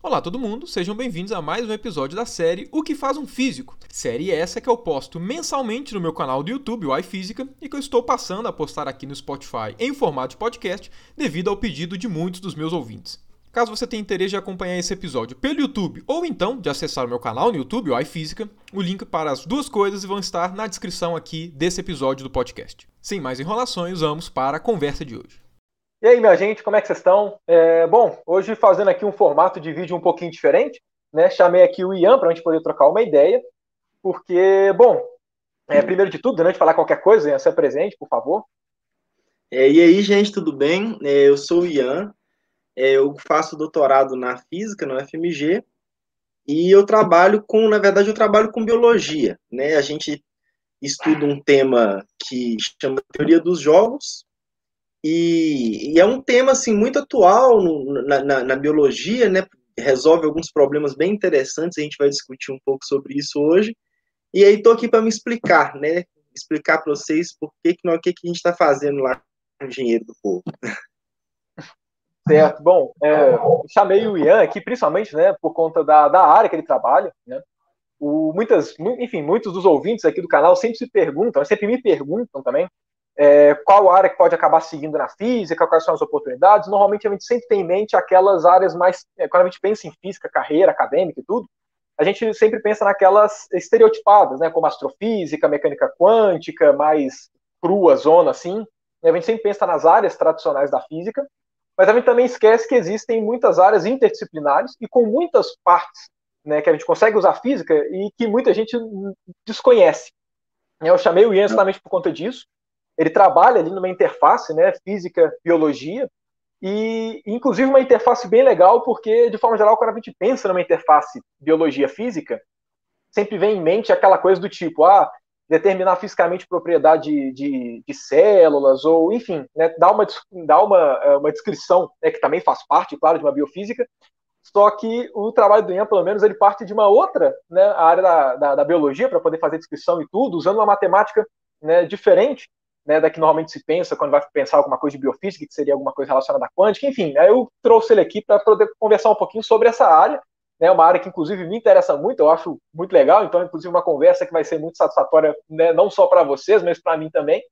Olá todo mundo, sejam bem-vindos a mais um episódio da série O que faz um físico. Série essa que eu posto mensalmente no meu canal do YouTube, o iFísica, e que eu estou passando a postar aqui no Spotify em formato de podcast devido ao pedido de muitos dos meus ouvintes. Caso você tenha interesse de acompanhar esse episódio pelo YouTube ou então de acessar o meu canal no YouTube, o iFísica, o link para as duas coisas vão estar na descrição aqui desse episódio do podcast. Sem mais enrolações, vamos para a conversa de hoje. E aí, minha gente, como é que vocês estão? É, bom, hoje fazendo aqui um formato de vídeo um pouquinho diferente, né? Chamei aqui o Ian para a gente poder trocar uma ideia, porque, bom, é, primeiro de tudo, antes de falar qualquer coisa, Ian, se presente, por favor. É, e aí, gente, tudo bem? É, eu sou o Ian, é, eu faço doutorado na física, no FMG, e eu trabalho com, na verdade, eu trabalho com biologia, né? A gente estuda um tema que chama teoria dos jogos, e, e, é um tema assim muito atual no, na, na, na, biologia, né? Resolve alguns problemas bem interessantes. A gente vai discutir um pouco sobre isso hoje. E aí estou aqui para me explicar, né? Explicar para vocês por que que, o que que a gente está fazendo lá com o dinheiro do povo. Certo. Bom, é, chamei o Ian aqui principalmente, né, por conta da, da área que ele trabalha, né? O, muitas, enfim, muitos dos ouvintes aqui do canal sempre se perguntam, sempre me perguntam também é, qual área que pode acabar seguindo na física, quais são as oportunidades. Normalmente a gente sempre tem em mente aquelas áreas mais. É, quando a gente pensa em física, carreira acadêmica e tudo, a gente sempre pensa naquelas estereotipadas, né, como astrofísica, mecânica quântica, mais crua, zona assim. A gente sempre pensa nas áreas tradicionais da física, mas a gente também esquece que existem muitas áreas interdisciplinares e com muitas partes né, que a gente consegue usar física e que muita gente desconhece. Eu chamei o Ian exatamente por conta disso ele trabalha ali numa interface, né, física, biologia, e inclusive uma interface bem legal, porque de forma geral, quando a gente pensa numa interface biologia-física, sempre vem em mente aquela coisa do tipo, ah, determinar fisicamente propriedade de, de células, ou enfim, né, dar, uma, dar uma, eh, uma descrição, né, que também faz parte, claro, de uma biofísica, só que o trabalho do Ian, pelo menos, ele parte de uma outra né, área da, da, da biologia, para poder fazer descrição e tudo, usando uma matemática né, diferente, né, da que normalmente se pensa quando vai pensar alguma coisa de biofísica, que seria alguma coisa relacionada à quântica, enfim, né, eu trouxe ele aqui para poder conversar um pouquinho sobre essa área, né, uma área que inclusive me interessa muito, eu acho muito legal, então inclusive uma conversa que vai ser muito satisfatória, né, não só para vocês, mas para mim também,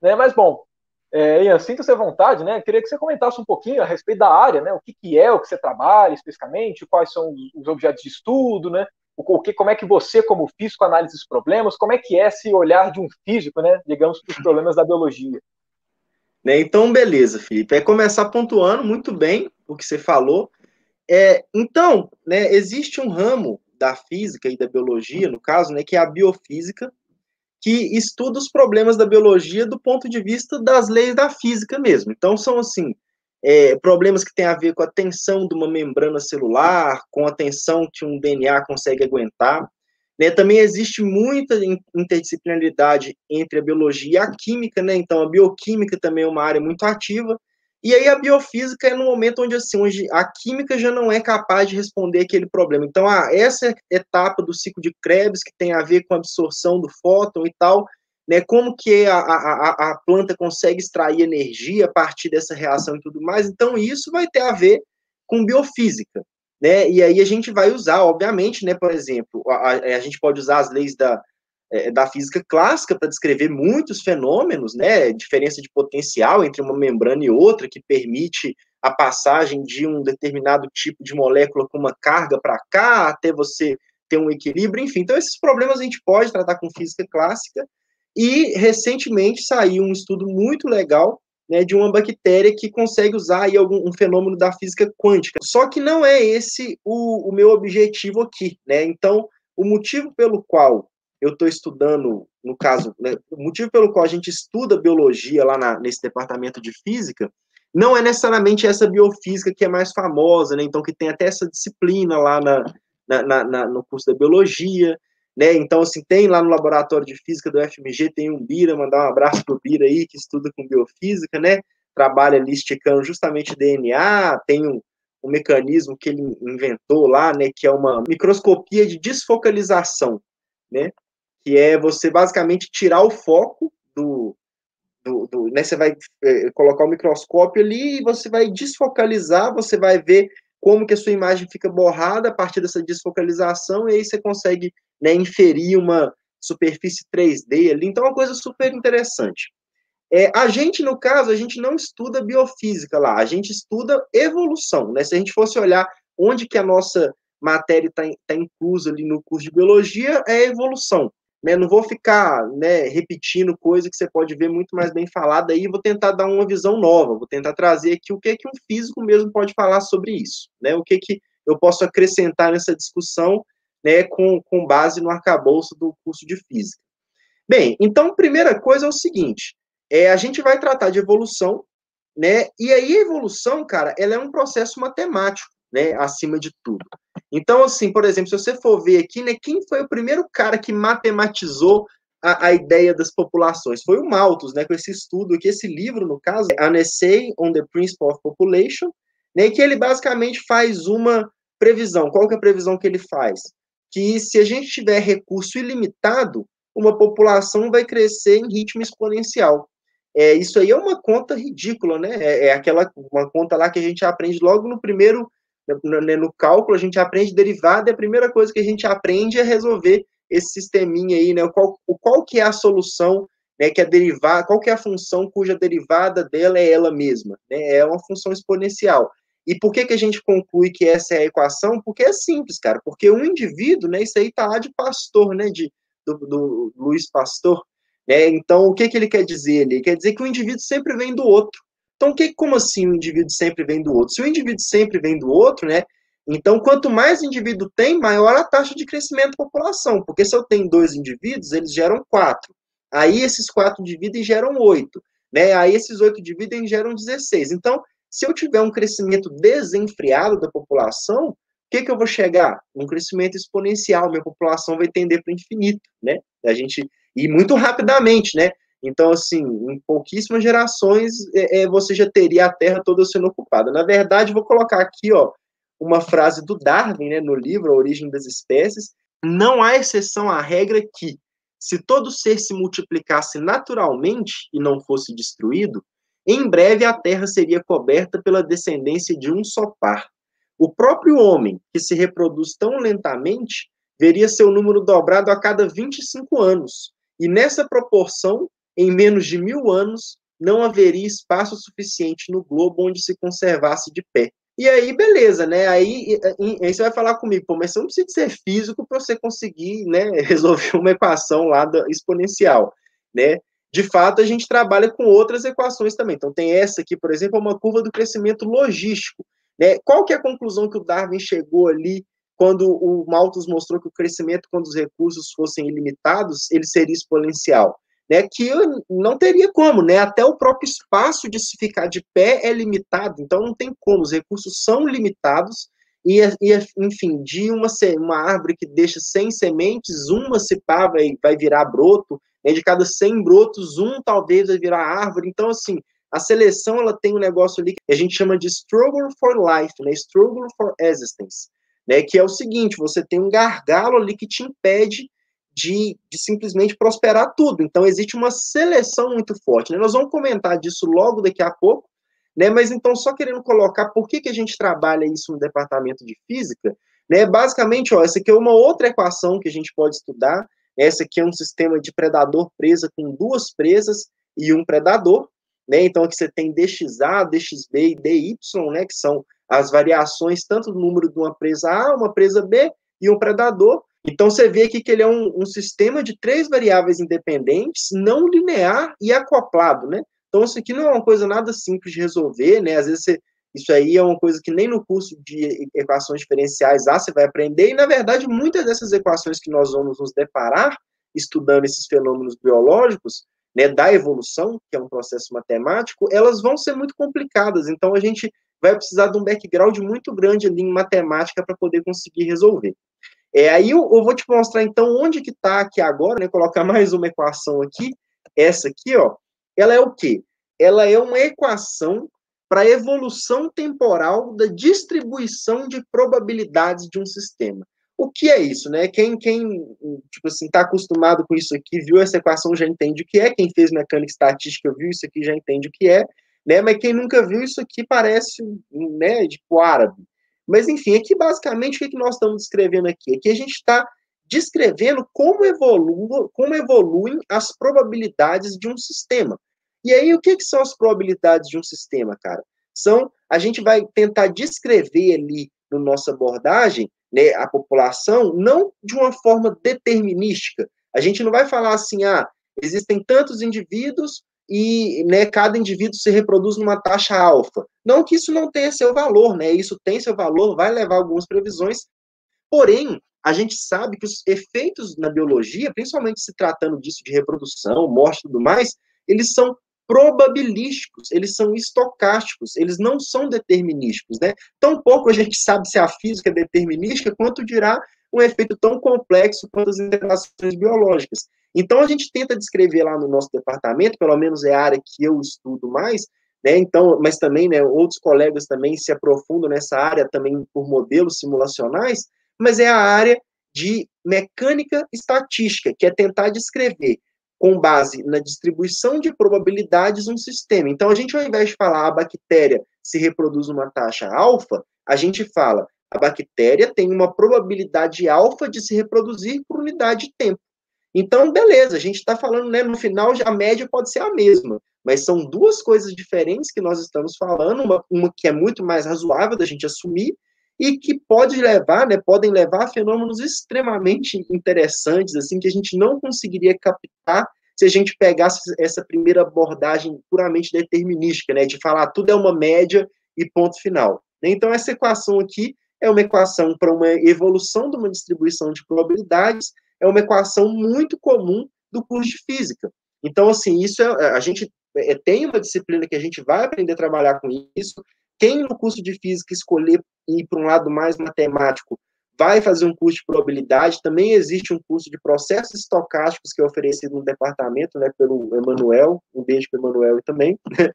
né, mas bom, é, Ian, sinta-se à vontade, né, queria que você comentasse um pouquinho a respeito da área, né, o que, que é, o que você trabalha especificamente, quais são os objetos de estudo, né, o que, como é que você, como físico, analisa os problemas, como é que é esse olhar de um físico, né, digamos, para os problemas da biologia. Né, então, beleza, Felipe. É começar pontuando muito bem o que você falou. É, então, né, existe um ramo da física e da biologia, no caso, né, que é a biofísica, que estuda os problemas da biologia do ponto de vista das leis da física mesmo. Então, são assim, é, problemas que têm a ver com a tensão de uma membrana celular, com a tensão que um DNA consegue aguentar. Né? Também existe muita interdisciplinaridade entre a biologia e a química, né? então a bioquímica também é uma área muito ativa, e aí a biofísica é no momento onde, assim, onde a química já não é capaz de responder aquele problema. Então, ah, essa etapa do ciclo de Krebs, que tem a ver com a absorção do fóton e tal, né, como que a, a, a planta consegue extrair energia a partir dessa reação e tudo mais. Então, isso vai ter a ver com biofísica, né? E aí a gente vai usar, obviamente, né, por exemplo, a, a gente pode usar as leis da, é, da física clássica para descrever muitos fenômenos, né? Diferença de potencial entre uma membrana e outra que permite a passagem de um determinado tipo de molécula com uma carga para cá até você ter um equilíbrio, enfim. Então esses problemas a gente pode tratar com física clássica e recentemente saiu um estudo muito legal né, de uma bactéria que consegue usar aí algum, um fenômeno da física quântica. Só que não é esse o, o meu objetivo aqui, né? Então, o motivo pelo qual eu estou estudando, no caso, né, o motivo pelo qual a gente estuda biologia lá na, nesse departamento de física, não é necessariamente essa biofísica que é mais famosa, né? Então, que tem até essa disciplina lá na, na, na, no curso da biologia, né? Então, assim, tem lá no laboratório de física do FMG, tem um Bira, mandar um abraço pro Bira aí, que estuda com biofísica, né? Trabalha ali esticando justamente DNA, tem um, um mecanismo que ele inventou lá, né, que é uma microscopia de desfocalização, né? Que é você basicamente tirar o foco do, do, do, né, você vai é, colocar o microscópio ali e você vai desfocalizar, você vai ver como que a sua imagem fica borrada a partir dessa desfocalização, e aí você consegue né, inferir uma superfície 3D ali. Então, é uma coisa super interessante. É, a gente, no caso, a gente não estuda biofísica lá, a gente estuda evolução, né? Se a gente fosse olhar onde que a nossa matéria está tá inclusa ali no curso de biologia, é evolução. Né? Não vou ficar né, repetindo coisa que você pode ver muito mais bem falada aí, vou tentar dar uma visão nova, vou tentar trazer aqui o que, que um físico mesmo pode falar sobre isso, né? O que, que eu posso acrescentar nessa discussão né, com, com base no arcabouço do curso de física. Bem, então, primeira coisa é o seguinte: é, a gente vai tratar de evolução, né? E aí a evolução, cara, ela é um processo matemático, né? Acima de tudo. Então, assim, por exemplo, se você for ver aqui, né, quem foi o primeiro cara que matematizou a, a ideia das populações? Foi o Malthus, né? Com esse estudo aqui, esse livro, no caso, An Essay on the Principle of Population, né? Que ele basicamente faz uma previsão. Qual que é a previsão que ele faz? Que se a gente tiver recurso ilimitado, uma população vai crescer em ritmo exponencial. É, isso aí é uma conta ridícula, né? É, é, aquela uma conta lá que a gente aprende logo no primeiro, no, né, no cálculo, a gente aprende derivada, e a primeira coisa que a gente aprende é resolver esse sisteminha aí, né? Qual, qual que é a solução, né? Que é derivar, qual que é a função cuja derivada dela é ela mesma, né? É uma função exponencial. E por que, que a gente conclui que essa é a equação? Porque é simples, cara. Porque um indivíduo, né? Isso aí tá lá de Pastor, né? De, do, do Luiz Pastor, né? Então, o que, que ele quer dizer? Ele quer dizer que o indivíduo sempre vem do outro. Então, que, como assim o indivíduo sempre vem do outro? Se o indivíduo sempre vem do outro, né? Então, quanto mais indivíduo tem, maior a taxa de crescimento da população. Porque se eu tenho dois indivíduos, eles geram quatro. Aí esses quatro e geram oito. Né? Aí esses oito e geram 16. Então, se eu tiver um crescimento desenfreado da população, o que, que eu vou chegar? Um crescimento exponencial. Minha população vai tender para o infinito. Né? A gente e muito rapidamente, né? Então, assim, em pouquíssimas gerações, é, é, você já teria a Terra toda sendo ocupada. Na verdade, vou colocar aqui, ó, uma frase do Darwin, né, no livro A Origem das Espécies. Não há exceção à regra que, se todo ser se multiplicasse naturalmente e não fosse destruído, em breve a Terra seria coberta pela descendência de um só par. O próprio homem, que se reproduz tão lentamente, veria seu número dobrado a cada 25 anos, e nessa proporção, em menos de mil anos, não haveria espaço suficiente no globo onde se conservasse de pé. E aí, beleza, né? Aí, aí você vai falar comigo, pô, mas você não precisa ser físico para você conseguir né, resolver uma equação lá da exponencial, né? De fato, a gente trabalha com outras equações também. Então, tem essa aqui, por exemplo, uma curva do crescimento logístico. Né? Qual que é a conclusão que o Darwin chegou ali quando o Malthus mostrou que o crescimento, quando os recursos fossem ilimitados, ele seria exponencial. Né, que não teria como, né? Até o próprio espaço de se ficar de pé é limitado, então não tem como, os recursos são limitados, e, e enfim, de uma, uma árvore que deixa 100 sementes, uma se pá vai, vai virar broto, né, de cada 100 brotos, um talvez vai virar árvore, então assim, a seleção ela tem um negócio ali que a gente chama de struggle for life, né? Struggle for existence né, que é o seguinte: você tem um gargalo ali que te impede de, de simplesmente prosperar tudo. Então, existe uma seleção muito forte. Né? Nós vamos comentar disso logo daqui a pouco, né? mas então, só querendo colocar por que, que a gente trabalha isso no departamento de física, né? basicamente, ó, essa aqui é uma outra equação que a gente pode estudar. Essa aqui é um sistema de predador-presa com duas presas e um predador. Né? Então, aqui você tem dxa, dxb e dy, né? que são as variações tanto do número de uma presa A, uma presa B e um predador. Então você vê aqui que ele é um, um sistema de três variáveis independentes, não linear e acoplado, né? Então isso aqui não é uma coisa nada simples de resolver, né? Às vezes você, isso aí é uma coisa que nem no curso de equações diferenciais A você vai aprender, e na verdade muitas dessas equações que nós vamos nos deparar estudando esses fenômenos biológicos, né, da evolução, que é um processo matemático, elas vão ser muito complicadas. Então a gente vai precisar de um background muito grande ali em matemática para poder conseguir resolver. É, aí eu, eu, vou te mostrar então onde que está aqui agora, né? Colocar mais uma equação aqui. Essa aqui, ó, ela é o quê? Ela é uma equação para a evolução temporal da distribuição de probabilidades de um sistema. O que é isso, né? Quem, quem tipo assim, está acostumado com isso aqui, viu essa equação, já entende o que é. Quem fez mecânica estatística viu isso aqui, já entende o que é né? Mas quem nunca viu isso aqui parece, né, tipo árabe. Mas, enfim, aqui basicamente o que, é que nós estamos descrevendo aqui? Aqui a gente está descrevendo como, como evoluem as probabilidades de um sistema. E aí, o que, que são as probabilidades de um sistema, cara? São, a gente vai tentar descrever ali na no nossa abordagem, né, a população, não de uma forma determinística. A gente não vai falar assim, ah, existem tantos indivíduos e né, cada indivíduo se reproduz numa taxa alfa. Não que isso não tenha seu valor, né? Isso tem seu valor, vai levar algumas previsões. Porém, a gente sabe que os efeitos na biologia, principalmente se tratando disso de reprodução, morte e tudo mais, eles são probabilísticos, eles são estocásticos, eles não são determinísticos, né? Tão pouco a gente sabe se a física é determinística, quanto dirá um efeito tão complexo quanto as interações biológicas. Então, a gente tenta descrever lá no nosso departamento, pelo menos é a área que eu estudo mais, né? Então, mas também, né, outros colegas também se aprofundam nessa área também por modelos simulacionais, mas é a área de mecânica estatística, que é tentar descrever com base na distribuição de probabilidades um sistema. Então, a gente, ao invés de falar a bactéria se reproduz uma taxa alfa, a gente fala a bactéria tem uma probabilidade alfa de se reproduzir por unidade de tempo. Então, beleza, a gente está falando, né, no final a média pode ser a mesma, mas são duas coisas diferentes que nós estamos falando, uma, uma que é muito mais razoável da gente assumir e que pode levar, né, podem levar a fenômenos extremamente interessantes, assim, que a gente não conseguiria captar se a gente pegasse essa primeira abordagem puramente determinística, né, de falar tudo é uma média e ponto final. Então, essa equação aqui é uma equação para uma evolução de uma distribuição de probabilidades é uma equação muito comum do curso de física. Então, assim, isso é, a gente é, tem uma disciplina que a gente vai aprender a trabalhar com isso. Quem no curso de física escolher ir para um lado mais matemático vai fazer um curso de probabilidade. Também existe um curso de processos estocásticos que é oferecido no departamento, né, pelo Emanuel. Um beijo para o Emanuel também.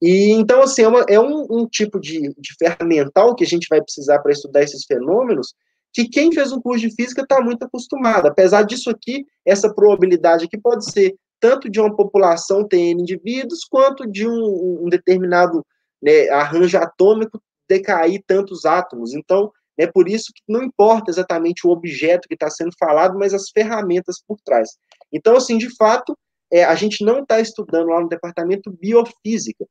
E então, assim, é, uma, é um, um, tipo de, de ferramental que a gente vai precisar para estudar esses fenômenos que quem fez um curso de física está muito acostumado. Apesar disso aqui, essa probabilidade aqui pode ser tanto de uma população ter N indivíduos, quanto de um, um determinado né, arranjo atômico decair tantos átomos. Então, é por isso que não importa exatamente o objeto que está sendo falado, mas as ferramentas por trás. Então, assim, de fato, é, a gente não está estudando lá no departamento biofísica.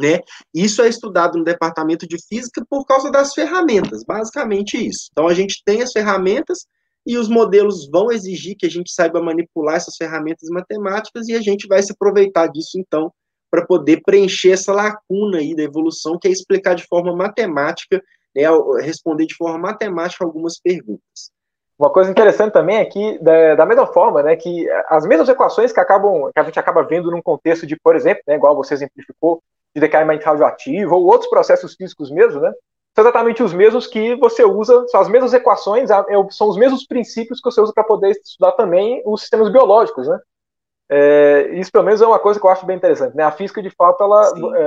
Né? Isso é estudado no departamento de física por causa das ferramentas, basicamente isso. Então a gente tem as ferramentas e os modelos vão exigir que a gente saiba manipular essas ferramentas matemáticas e a gente vai se aproveitar disso então para poder preencher essa lacuna aí da evolução que é explicar de forma matemática, né, responder de forma matemática algumas perguntas. Uma coisa interessante também é que, da, da, mesma forma, né, que as mesmas equações que acabam, que a gente acaba vendo num contexto de, por exemplo, né, igual você exemplificou, de decaimento radioativo, ou outros processos físicos mesmo, né? São exatamente os mesmos que você usa, são as mesmas equações, é são os mesmos princípios que você usa para poder estudar também os sistemas biológicos, né? É, isso, pelo menos, é uma coisa que eu acho bem interessante. Né? A física, de fato, ela é,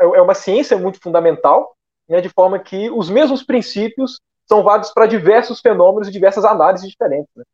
é, é uma ciência muito fundamental, né, de forma que os mesmos princípios são válidos para diversos fenômenos e diversas análises diferentes. Né?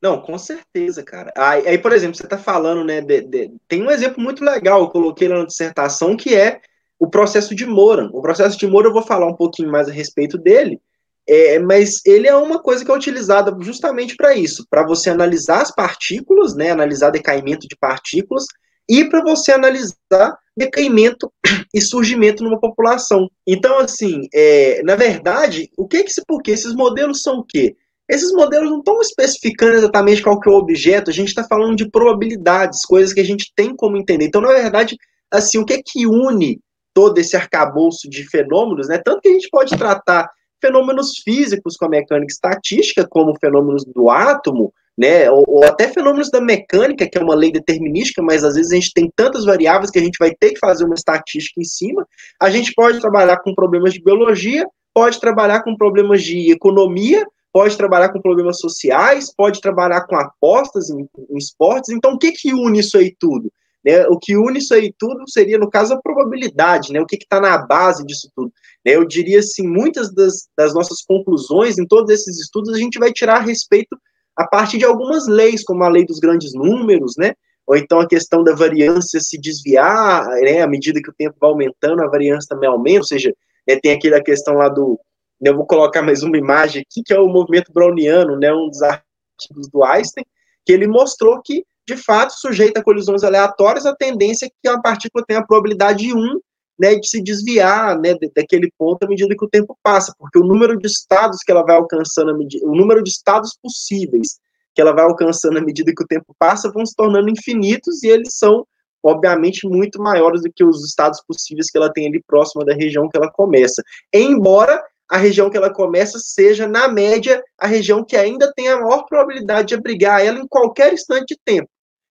Não, com certeza, cara. Aí, aí por exemplo, você está falando, né? De, de, tem um exemplo muito legal, eu coloquei lá na dissertação, que é o processo de Moran. O processo de Moran, eu vou falar um pouquinho mais a respeito dele, é, mas ele é uma coisa que é utilizada justamente para isso, para você analisar as partículas, né? Analisar decaimento de partículas e para você analisar decaimento e surgimento numa população. Então, assim, é, na verdade, o que é que se, porque esses modelos são o quê? Esses modelos não estão especificando exatamente qual que é o objeto, a gente está falando de probabilidades, coisas que a gente tem como entender. Então, na verdade, assim, o que é que une todo esse arcabouço de fenômenos, né? Tanto que a gente pode tratar fenômenos físicos com a mecânica estatística, como fenômenos do átomo, né? Ou, ou, até fenômenos da mecânica, que é uma lei determinística, mas às vezes a gente tem tantas variáveis que a gente vai ter que fazer uma estatística em cima. A gente pode trabalhar com problemas de biologia, pode trabalhar com problemas de economia, pode trabalhar com problemas sociais, pode trabalhar com apostas em, em esportes. Então, o que, que une isso aí tudo? Né? O que une isso aí tudo seria, no caso, a probabilidade, né? o que está na base disso tudo. Né? Eu diria assim, muitas das, das nossas conclusões em todos esses estudos a gente vai tirar a respeito a partir de algumas leis, como a lei dos grandes números, né? ou então a questão da variância se desviar, né? à medida que o tempo vai aumentando, a variância também aumenta, ou seja, né, tem aquela questão lá do, Eu vou colocar mais uma imagem aqui, que é o movimento browniano, né, um dos artigos do Einstein, que ele mostrou que, de fato, sujeita a colisões aleatórias, a tendência é que uma partícula tenha a probabilidade de 1 né, de se desviar né, daquele ponto à medida que o tempo passa, porque o número de estados que ela vai alcançando, medida, o número de estados possíveis que ela vai alcançando à medida que o tempo passa vão se tornando infinitos e eles são, obviamente, muito maiores do que os estados possíveis que ela tem ali próxima da região que ela começa. Embora a região que ela começa seja, na média, a região que ainda tem a maior probabilidade de abrigar ela em qualquer instante de tempo.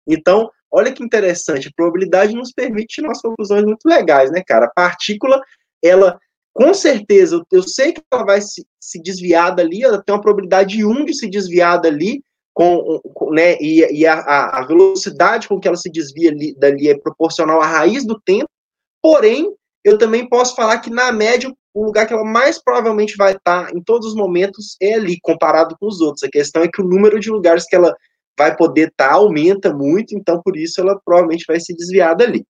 Então, olha que interessante, a probabilidade nos permite tirar conclusões muito legais, né, cara? A partícula, ela, com certeza, eu sei que ela vai se, se desviar dali, ela tem uma probabilidade de 1 de se desviar dali, com, com né, e, e a, a, velocidade com que ela se desvia ali, dali é proporcional à raiz do tempo, porém, eu também posso falar que, na média, o lugar que ela mais provavelmente vai estar em todos os momentos é ali, comparado com os outros. A questão é que o número de lugares que ela vai poder estar aumenta muito, então por isso ela provavelmente vai se desviar dali.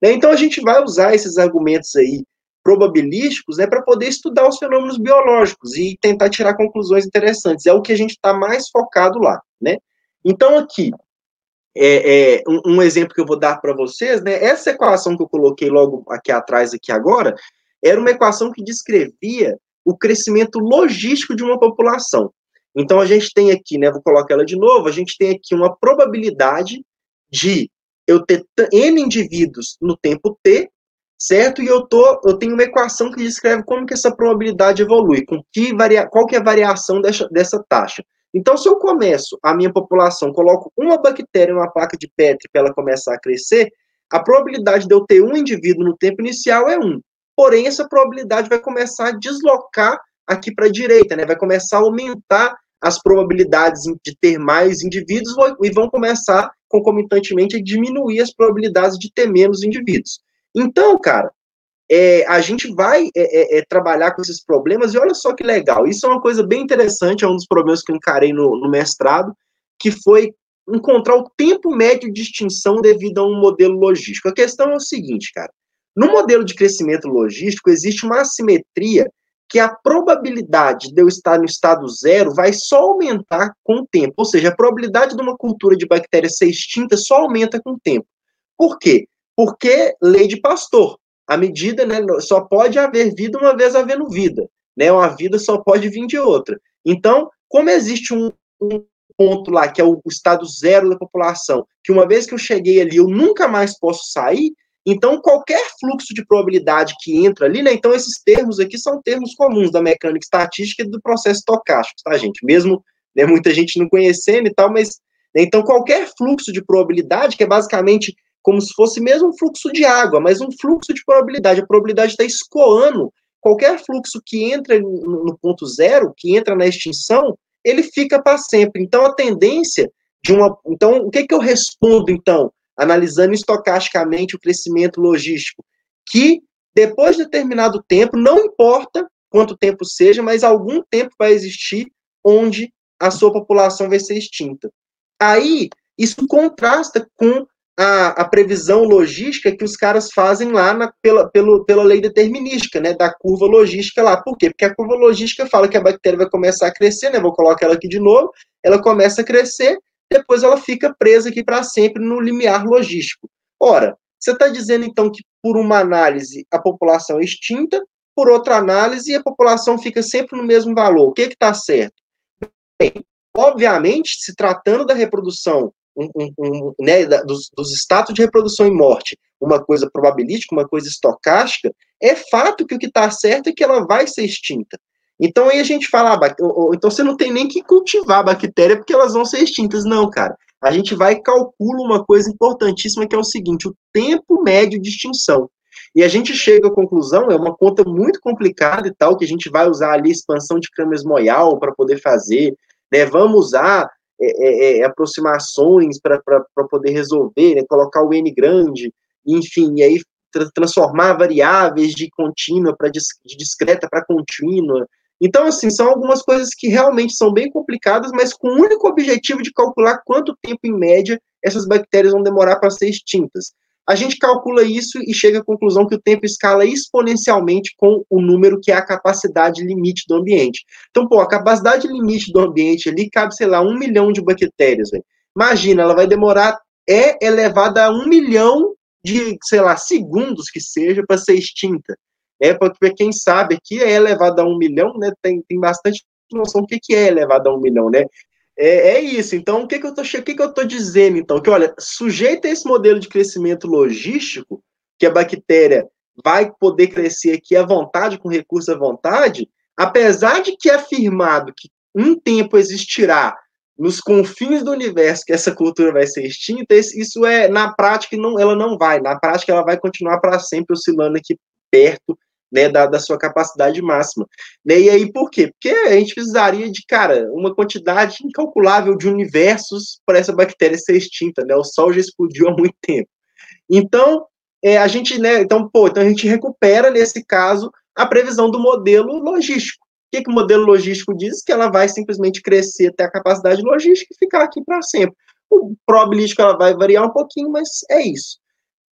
Né? Então a gente vai usar esses argumentos aí probabilísticos né, para poder estudar os fenômenos biológicos e tentar tirar conclusões interessantes. É o que a gente está mais focado lá. Né? Então aqui, é, é um, um, exemplo que eu vou dar para vocês, né, essa equação que eu coloquei logo aqui atrás, aqui agora, era uma equação que descrevia o crescimento logístico de uma população. Então a gente tem aqui, né, vou colocar ela de novo, a gente tem aqui uma probabilidade de eu ter n indivíduos no tempo t, certo? E eu tô, eu tenho uma equação que descreve como que essa probabilidade evolui, com que varia, qual que é a variação dessa, dessa taxa. Então, se eu começo a minha população, coloco uma bactéria em uma placa de Petri para ela começar a crescer, a probabilidade de eu ter um indivíduo no tempo inicial é 1 porém essa probabilidade vai começar a deslocar aqui para a direita, né? Vai começar a aumentar as probabilidades de ter mais indivíduos e vão começar concomitantemente a diminuir as probabilidades de ter menos indivíduos. Então, cara, é, a gente vai é, é, é trabalhar com esses problemas e olha só que legal. Isso é uma coisa bem interessante, é um dos problemas que eu encarei no, no mestrado, que foi encontrar o tempo médio de extinção devido a um modelo logístico. A questão é o seguinte, cara. No modelo de crescimento logístico, existe uma assimetria que a probabilidade de eu estar no estado zero vai só aumentar com o tempo. Ou seja, a probabilidade de uma cultura de bactérias ser extinta só aumenta com o tempo. Por quê? Porque lei de Pastor. A medida, né, só pode haver vida uma vez havendo vida. Né? Uma vida só pode vir de outra. Então, como existe um, um ponto lá, que é o, o estado zero da população, que uma vez que eu cheguei ali, eu nunca mais posso sair, então, qualquer fluxo de probabilidade que entra ali, né? Então, esses termos aqui são termos comuns da mecânica estatística e do processo estocástico, tá, gente? Mesmo né, muita gente não conhecendo e tal, mas. Né, então, qualquer fluxo de probabilidade, que é basicamente como se fosse mesmo um fluxo de água, mas um fluxo de probabilidade. A probabilidade está escoando. Qualquer fluxo que entra no ponto zero, que entra na extinção, ele fica para sempre. Então, a tendência de uma. Então, o que, que eu respondo, então? analisando estocasticamente o crescimento logístico, que depois de determinado tempo, não importa quanto tempo seja, mas algum tempo vai existir onde a sua população vai ser extinta. Aí, isso contrasta com a, a previsão logística que os caras fazem lá na, pela, pelo, pela lei determinística, né, da curva logística lá. Por quê? Porque a curva logística fala que a bactéria vai começar a crescer, né, vou colocar ela aqui de novo, ela começa a crescer, depois ela fica presa aqui para sempre no limiar logístico. Ora, você está dizendo então que por uma análise a população é extinta, por outra análise a população fica sempre no mesmo valor. O que está certo? Bem, obviamente, se tratando da reprodução, um, um, né, dos, dos status de reprodução e morte, uma coisa probabilística, uma coisa estocástica, é fato que o que está certo é que ela vai ser extinta. Então aí a gente fala, ah, então você não tem nem que cultivar a bactéria porque elas vão ser extintas. Não, cara. A gente vai e calcula uma coisa importantíssima que é o seguinte: o tempo médio de extinção. E a gente chega à conclusão, é uma conta muito complicada e tal, que a gente vai usar ali expansão de Kramers-Moyal para poder fazer, né? Vamos usar é, é, é aproximações para poder resolver, né? colocar o N grande, enfim, e aí tra transformar variáveis de contínua para de discreta para contínua, então, assim, são algumas coisas que realmente são bem complicadas, mas com o único objetivo de calcular quanto tempo, em média, essas bactérias vão demorar para ser extintas. A gente calcula isso e chega à conclusão que o tempo escala exponencialmente com o número que é a capacidade limite do ambiente. Então, pô, a capacidade limite do ambiente ali cabe, sei lá, um milhão de bactérias. Imagina, ela vai demorar, é elevada a um milhão de, sei lá, segundos que seja para ser extinta. É, porque quem sabe aqui é elevada a um milhão, né? Tem, tem bastante noção do que, que é elevado a um milhão, né? É, é isso. Então, o que, que eu tô dizendo, então? Que, olha, sujeito a esse modelo de crescimento logístico, que a bactéria vai poder crescer aqui à vontade, com recurso à vontade, apesar de que é afirmado que um tempo existirá nos confins do universo que essa cultura vai ser extinta, isso é, na prática, não, ela não vai. Na prática, ela vai continuar para sempre oscilando aqui perto né, da, da sua capacidade máxima. Né? E aí, por quê? Porque a gente precisaria de, cara, uma quantidade incalculável de universos para essa bactéria ser extinta, né? O Sol já explodiu há muito tempo. Então, é, a gente, né, então, pô, então a gente recupera, nesse caso, a previsão do modelo logístico. O que, que o modelo logístico diz? Que ela vai simplesmente crescer até a capacidade logística e ficar aqui para sempre. O probabilístico ela vai variar um pouquinho, mas é isso.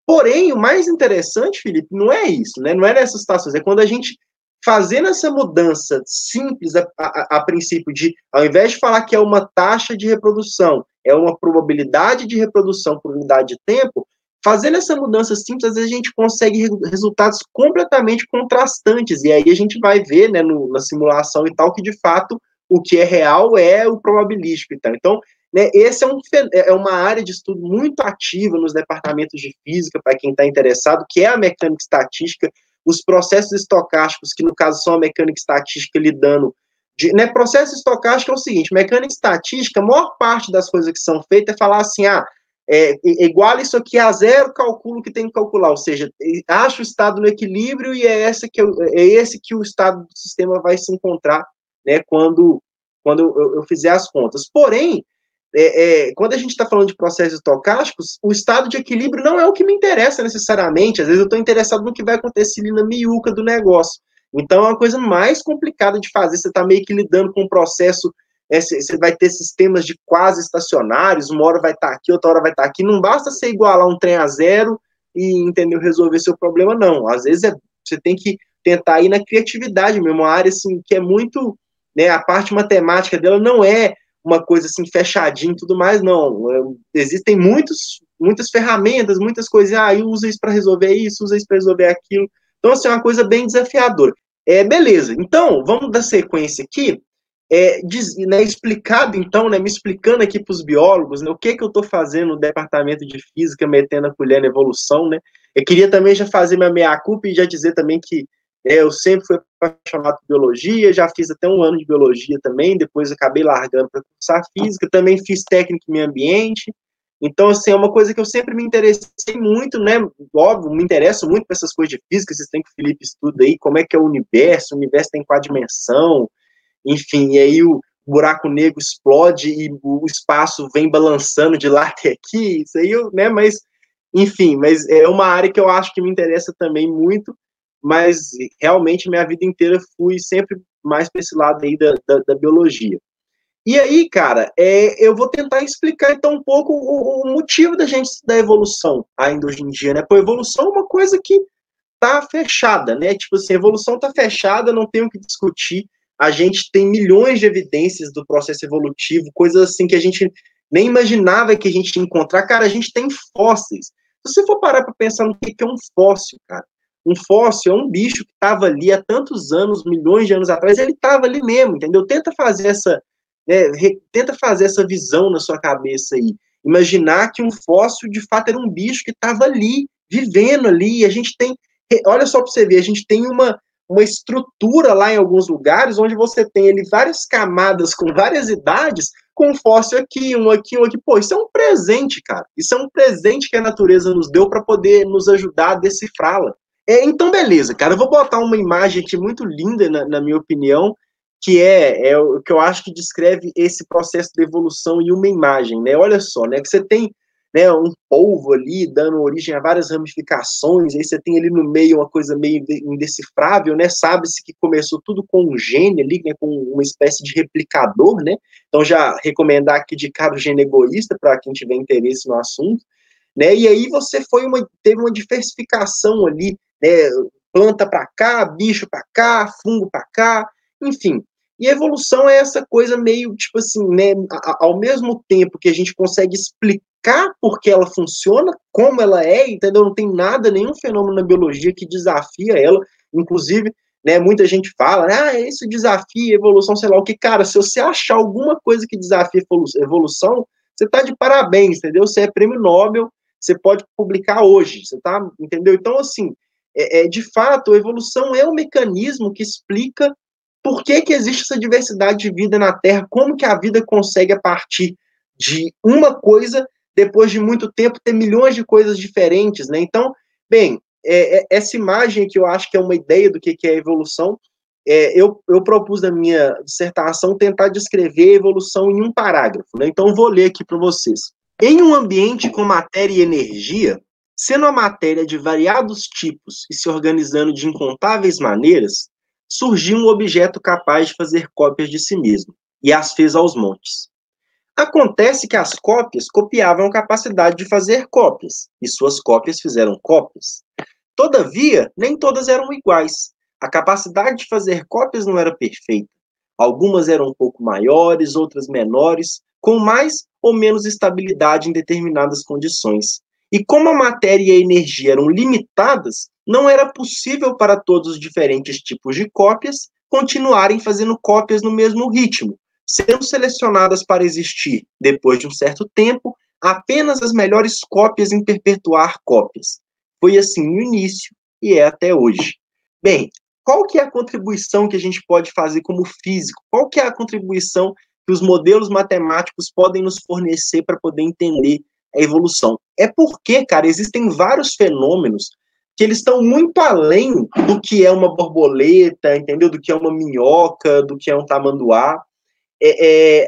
Porém, o mais interessante, Felipe, não é isso, né? Não é nessas situações, é quando a gente fazendo essa mudança simples a, a, a, princípio de, ao invés de falar que é uma taxa de reprodução, é uma probabilidade de reprodução por unidade de tempo, fazendo essa mudança simples, às vezes a gente consegue resultados completamente contrastantes, e aí a gente vai ver, né, no, na simulação e tal, que de fato o que é real é o probabilístico e tal. Então, né, esse é, um, é uma área de estudo muito ativa nos departamentos de física, para quem está interessado, que é a mecânica estatística, os processos estocásticos, que no caso são a mecânica estatística lidando de, né, processo estocástico é o seguinte, mecânica estatística, a maior parte das coisas que são feitas é falar assim, ah, é, igual isso aqui a zero, calculo que tem que calcular, ou seja, acho o estado no equilíbrio e é, essa que eu, é esse que o estado do sistema vai se encontrar, né, quando, quando eu, eu fizer as contas. Porém, é, é, quando a gente está falando de processos estocásticos, o estado de equilíbrio não é o que me interessa necessariamente. Às vezes eu estou interessado no que vai acontecer ali na miúca do negócio. Então é uma coisa mais complicada de fazer. Você está meio que lidando com um processo. É, você vai ter sistemas de quase estacionários, uma hora vai estar tá aqui, outra hora vai estar tá aqui. Não basta você igualar um trem a zero e entendeu resolver seu problema, não. Às vezes é, você tem que tentar ir na criatividade mesmo, uma área assim, que é muito. Né, a parte matemática dela não é uma coisa assim fechadinha e tudo mais, não. É, existem muitos, muitas ferramentas, muitas coisas, ah, usa isso para resolver isso, usa isso para resolver aquilo. Então, assim, é uma coisa bem desafiadora. É, beleza, então, vamos dar sequência aqui, é, diz, né, explicado, então, né, me explicando aqui para os biólogos, né, o que que eu estou fazendo no departamento de física, metendo a colher na evolução, né, eu queria também já fazer minha meia-culpa e já dizer também que é, eu sempre fui apaixonado por biologia, já fiz até um ano de biologia também, depois acabei largando para cursar física, também fiz técnica em meio ambiente. Então, assim, é uma coisa que eu sempre me interessei muito, né? Óbvio, me interesso muito por essas coisas de física, vocês têm que o Felipe estuda aí, como é que é o universo, o universo tem quatro dimensão, enfim, e aí o buraco negro explode e o espaço vem balançando de lá até aqui, isso aí, né? Mas, enfim, mas é uma área que eu acho que me interessa também muito, mas realmente minha vida inteira fui sempre mais para esse lado aí da, da, da, biologia. E aí, cara, é, eu vou tentar explicar então um pouco o, o, motivo da gente da evolução ainda hoje em dia, né? Porque evolução é uma coisa que tá fechada, né? Tipo assim, a evolução tá fechada, não tem o que discutir. A gente tem milhões de evidências do processo evolutivo, coisas assim que a gente nem imaginava que a gente ia encontrar. Cara, a gente tem fósseis. Se você for parar para pensar no que é um fóssil, cara, um fóssil é um bicho que estava ali há tantos anos, milhões de anos atrás, ele estava ali mesmo, entendeu? Tenta fazer essa, né, tenta fazer essa visão na sua cabeça aí. Imaginar que um fóssil de fato era um bicho que estava ali, vivendo ali. E a gente tem, olha só para você ver, a gente tem uma, uma estrutura lá em alguns lugares onde você tem ali várias camadas com várias idades, com um fóssil aqui, um aqui, um aqui. Pô, isso é um presente, cara. Isso é um presente que a natureza nos deu para poder nos ajudar a decifrá-la. É, então, beleza, cara. Eu vou botar uma imagem aqui muito linda, na, na minha opinião, que é, é o que eu acho que descreve esse processo de evolução em uma imagem, né? Olha só, né? Que você tem né, um polvo ali dando origem a várias ramificações, aí você tem ali no meio uma coisa meio indecifrável, né? Sabe-se que começou tudo com um gene ali, né, com uma espécie de replicador, né? Então já recomendar aqui de cara o gene egoísta para quem tiver interesse no assunto. Né? E aí você foi uma, teve uma diversificação ali, né? Planta para cá, bicho para cá, fungo para cá, enfim. E a evolução é essa coisa meio, tipo assim, né? Ao mesmo tempo que a gente consegue explicar por que ela funciona, como ela é, entendeu? Não tem nada, nenhum fenômeno na biologia que desafia ela. Inclusive, né, muita gente fala, ah, isso desafia evolução, sei lá o que. Cara, se você achar alguma coisa que desafia evolução, você tá de parabéns, entendeu? Você é prêmio Nobel, você pode publicar hoje, você tá, entendeu? Então, assim, é, é de fato, a evolução é um mecanismo que explica por que, que existe essa diversidade de vida na Terra, como que a vida consegue, a partir de uma coisa, depois de muito tempo, ter milhões de coisas diferentes, né? Então, bem, é, é, essa imagem que eu acho que é uma ideia do que, que é evolução, é, eu, eu propus na minha dissertação tentar descrever a evolução em um parágrafo, né? Então, vou ler aqui para vocês. Em um ambiente com matéria e energia, sendo a matéria de variados tipos e se organizando de incontáveis maneiras, surgiu um objeto capaz de fazer cópias de si mesmo, e as fez aos montes. Acontece que as cópias copiavam a capacidade de fazer cópias, e suas cópias fizeram cópias. Todavia, nem todas eram iguais. A capacidade de fazer cópias não era perfeita. Algumas eram um pouco maiores, outras menores, com mais ou menos estabilidade em determinadas condições. E como a matéria e a energia eram limitadas, não era possível para todos os diferentes tipos de cópias continuarem fazendo cópias no mesmo ritmo, sendo selecionadas para existir, depois de um certo tempo, apenas as melhores cópias em perpetuar cópias. Foi assim no início e é até hoje. Bem, qual que é a contribuição que a gente pode fazer como físico? Qual que é a contribuição que os modelos matemáticos podem nos fornecer para poder entender a evolução? É porque, cara, existem vários fenômenos que eles estão muito além do que é uma borboleta, entendeu? Do que é uma minhoca, do que é um tamanduá. É, é,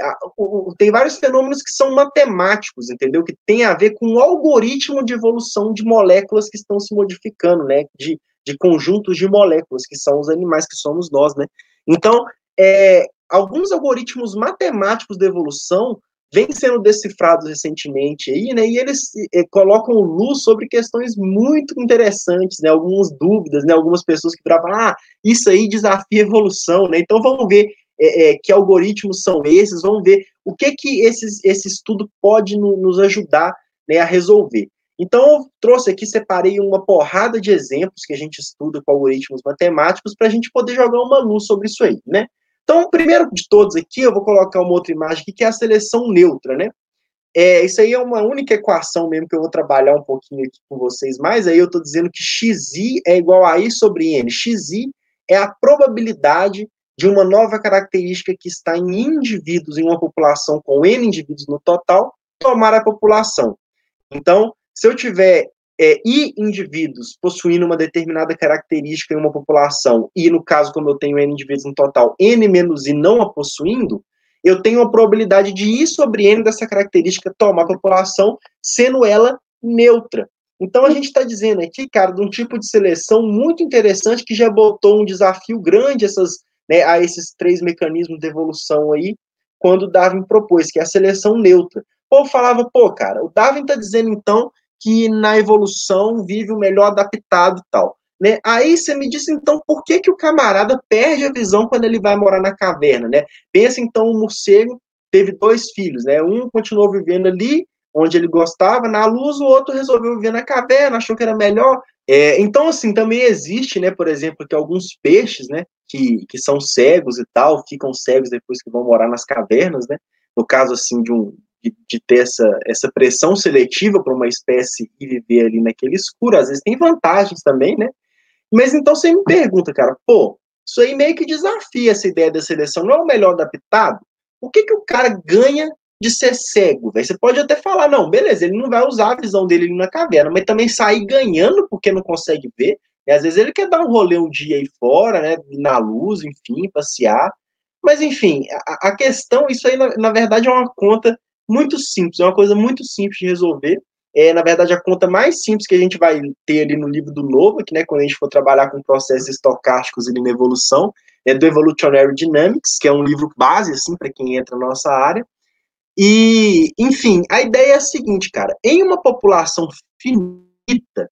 tem vários fenômenos que são matemáticos, entendeu? Que tem a ver com o algoritmo de evolução de moléculas que estão se modificando, né? De, de conjuntos de moléculas, que são os animais que somos nós, né? Então, é, alguns algoritmos matemáticos da evolução vêm sendo decifrados recentemente aí, né? E eles eh, colocam luz sobre questões muito interessantes, né? Algumas dúvidas, né? Algumas pessoas que falavam, ah, isso aí desafia a evolução, né? Então vamos ver é, é, que algoritmos são esses, vamos ver o que que esses, esse estudo pode no, nos ajudar né, a resolver. Então, eu trouxe aqui, separei uma porrada de exemplos que a gente estuda com algoritmos matemáticos para a gente poder jogar uma luz sobre isso aí, né? Então, primeiro de todos aqui, eu vou colocar uma outra imagem aqui, que é a seleção neutra, né? É, isso aí é uma única equação mesmo que eu vou trabalhar um pouquinho aqui com vocês mais. Aí eu estou dizendo que xi é igual a i sobre n. xi é a probabilidade de uma nova característica que está em indivíduos, em uma população com n indivíduos no total, tomar a população. Então, se eu tiver é, e indivíduos possuindo uma determinada característica em uma população, e no caso, como eu tenho N indivíduos no total, N menos I não a possuindo, eu tenho a probabilidade de I sobre N dessa característica tomar a população, sendo ela neutra. Então a gente está dizendo aqui, cara, de um tipo de seleção muito interessante que já botou um desafio grande essas, né, a esses três mecanismos de evolução aí, quando Darwin propôs, que é a seleção neutra. O povo falava, pô, cara, o Darwin está dizendo então que na evolução vive o melhor adaptado e tal. Né? Aí você me disse, então, por que, que o camarada perde a visão quando ele vai morar na caverna, né? Pensa, então, o morcego teve dois filhos, né? Um continuou vivendo ali, onde ele gostava, na luz, o outro resolveu viver na caverna, achou que era melhor. É, então, assim, também existe, né, por exemplo, que alguns peixes, né, que, que são cegos e tal, ficam cegos depois que vão morar nas cavernas, né? No caso, assim, de um, de, de ter essa, essa pressão seletiva para uma espécie e viver ali naquele escuro, às vezes tem vantagens também, né? Mas então você me pergunta, cara, pô, isso aí meio que desafia essa ideia da seleção, não é o melhor adaptado? O que que o cara ganha de ser cego, velho? Você pode até falar, não, beleza, ele não vai usar a visão dele na caverna, mas também sair ganhando porque não consegue ver, e às vezes ele quer dar um rolê um dia aí fora, né, na luz, enfim, passear, mas enfim, a, a questão, isso aí na, na verdade é uma conta muito simples, é uma coisa muito simples de resolver. É, na verdade, a conta mais simples que a gente vai ter ali no livro do Novak, né, quando a gente for trabalhar com processos estocásticos ali na evolução, é do Evolutionary Dynamics, que é um livro base, assim, para quem entra na nossa área. E, enfim, a ideia é a seguinte, cara: em uma população finita,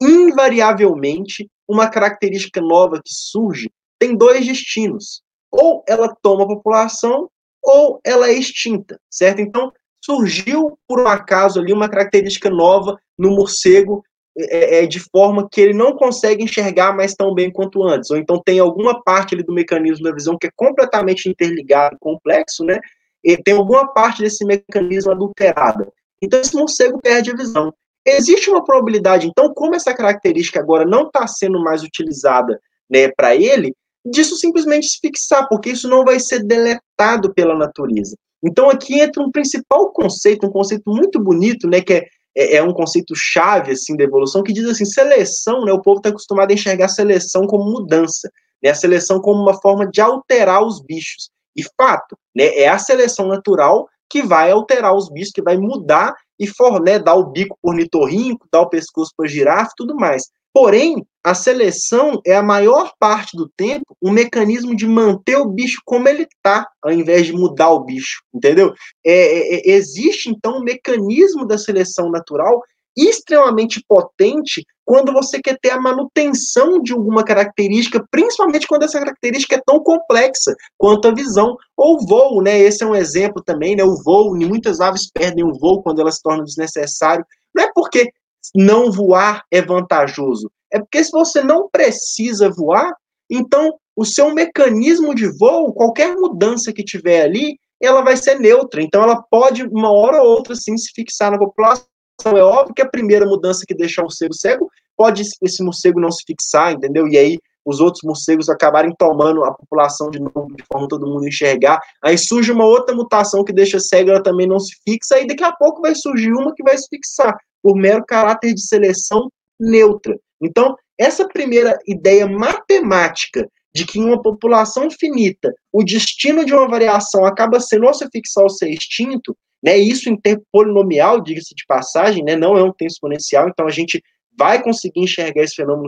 invariavelmente, uma característica nova que surge tem dois destinos. Ou ela toma a população, ou ela é extinta, certo? Então, surgiu por um acaso ali uma característica nova no morcego é, é, de forma que ele não consegue enxergar mais tão bem quanto antes, ou então tem alguma parte ali do mecanismo da visão que é completamente interligado, complexo, né? E tem alguma parte desse mecanismo adulterada. Então esse morcego perde a visão. Existe uma probabilidade, então, como essa característica agora não está sendo mais utilizada né, para ele, disso simplesmente se fixar, porque isso não vai ser deletado pela natureza. Então aqui entra um principal conceito, um conceito muito bonito, né, que é, é, é um conceito chave assim da evolução, que diz assim, seleção, né, o povo está acostumado a enxergar a seleção como mudança, né, a seleção como uma forma de alterar os bichos. E fato, né, é a seleção natural que vai alterar os bichos, que vai mudar e for, né, dar o bico por nitorrinco, dar o pescoço para girafa, tudo mais. Porém, a seleção é a maior parte do tempo um mecanismo de manter o bicho como ele está, ao invés de mudar o bicho, entendeu? É, é, é, existe, então, um mecanismo da seleção natural extremamente potente quando você quer ter a manutenção de alguma característica, principalmente quando essa característica é tão complexa quanto a visão ou o voo, né? Esse é um exemplo também, né? O voo, muitas aves perdem o voo quando elas se tornam desnecessário. Não é porque não voar é vantajoso. É porque se você não precisa voar, então o seu mecanismo de voo, qualquer mudança que tiver ali, ela vai ser neutra. Então ela pode, uma hora ou outra, sim, se fixar na população. É óbvio que a primeira mudança que deixar o morcego cego, pode esse morcego não se fixar, entendeu? E aí os outros morcegos acabarem tomando a população de novo, de forma todo mundo enxergar. Aí surge uma outra mutação que deixa cego, ela também não se fixa, e daqui a pouco vai surgir uma que vai se fixar por mero caráter de seleção neutra. Então, essa primeira ideia matemática de que em uma população finita o destino de uma variação acaba sendo ou se fixar ou ser extinto, né, isso em tempo polinomial, diga-se de passagem, né, não é um tempo exponencial, então a gente vai conseguir enxergar esse fenômeno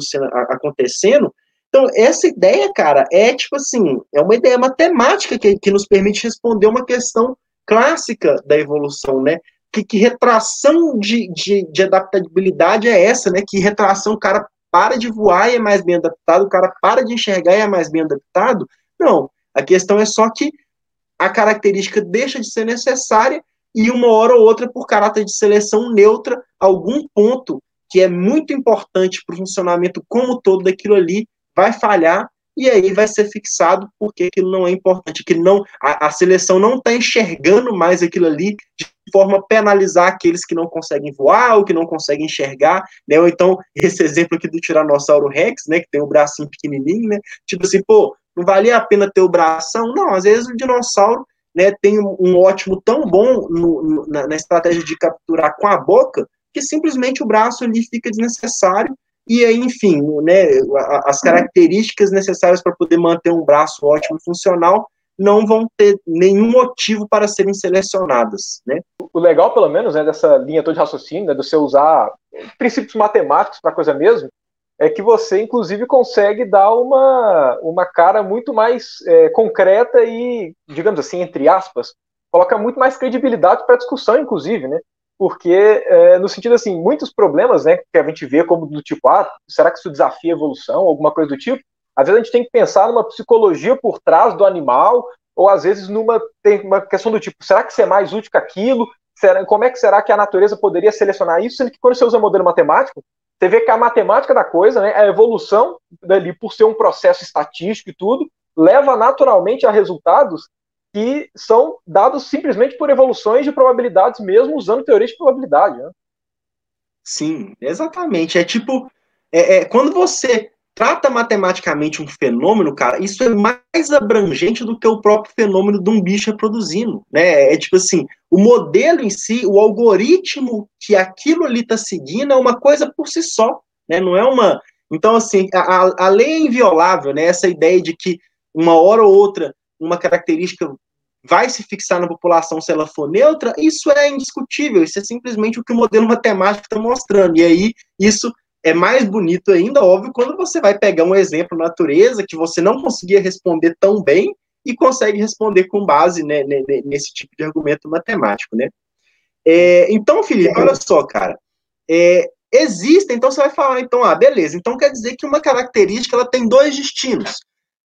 acontecendo. Então, essa ideia, cara, é tipo assim, é uma ideia matemática que, que nos permite responder uma questão clássica da evolução, né? Que, que retração de, de, de, adaptabilidade é essa, né? Que retração o cara para de voar e é mais bem adaptado, o cara para de enxergar e é mais bem adaptado. Não, a questão é só que a característica deixa de ser necessária e uma hora ou outra, por caráter de seleção neutra, algum ponto que é muito importante para o funcionamento como todo daquilo ali vai falhar e aí vai ser fixado porque aquilo não é importante, que não a, a seleção não está enxergando mais aquilo ali de forma a penalizar aqueles que não conseguem voar ou que não conseguem enxergar, né? Ou então esse exemplo aqui do Tiranossauro Rex, né, que tem o bracinho pequenininho, né? Tipo assim, pô, não valia a pena ter o bração? Não, às vezes o dinossauro né, tem um ótimo tão bom no, no, na, na, estratégia de capturar com a boca que simplesmente o braço ali fica desnecessário e aí, enfim, né, as características necessárias para poder manter um braço ótimo e funcional não vão ter nenhum motivo para serem selecionadas, né? O legal, pelo menos, né, dessa linha toda de raciocínio, né, de você usar princípios matemáticos para coisa mesmo, é que você, inclusive, consegue dar uma, uma cara muito mais é, concreta e, digamos assim, entre aspas, coloca muito mais credibilidade para a discussão, inclusive, né? Porque é, no sentido assim, muitos problemas, né, que a gente vê como do tipo, ah, será que isso desafia a evolução, alguma coisa do tipo, às vezes a gente tem que pensar numa psicologia por trás do animal, ou às vezes numa tem uma questão do tipo, será que isso é mais útil que aquilo? Será, como é que será que a natureza poderia selecionar isso? Sendo que quando você usa modelo matemático, você vê que a matemática da coisa, né, a evolução dali, por ser um processo estatístico e tudo, leva naturalmente a resultados que são dados simplesmente por evoluções de probabilidades, mesmo usando teorias de probabilidade. Né? Sim, exatamente. É tipo, é, é, quando você trata matematicamente um fenômeno, cara, isso é mais abrangente do que o próprio fenômeno de um bicho reproduzindo, né? É tipo assim, o modelo em si, o algoritmo que aquilo ali está seguindo é uma coisa por si só, né? Não é uma. Então, assim, a, a lei é inviolável, né? Essa ideia de que uma hora ou outra uma característica vai se fixar na população se ela for neutra, isso é indiscutível, isso é simplesmente o que o modelo matemático está mostrando. E aí, isso é mais bonito ainda, óbvio, quando você vai pegar um exemplo natureza que você não conseguia responder tão bem, e consegue responder com base né, nesse tipo de argumento matemático, né? É, então, Felipe, olha só, cara, é, existem, então você vai falar, então, ah, beleza, então quer dizer que uma característica ela tem dois destinos,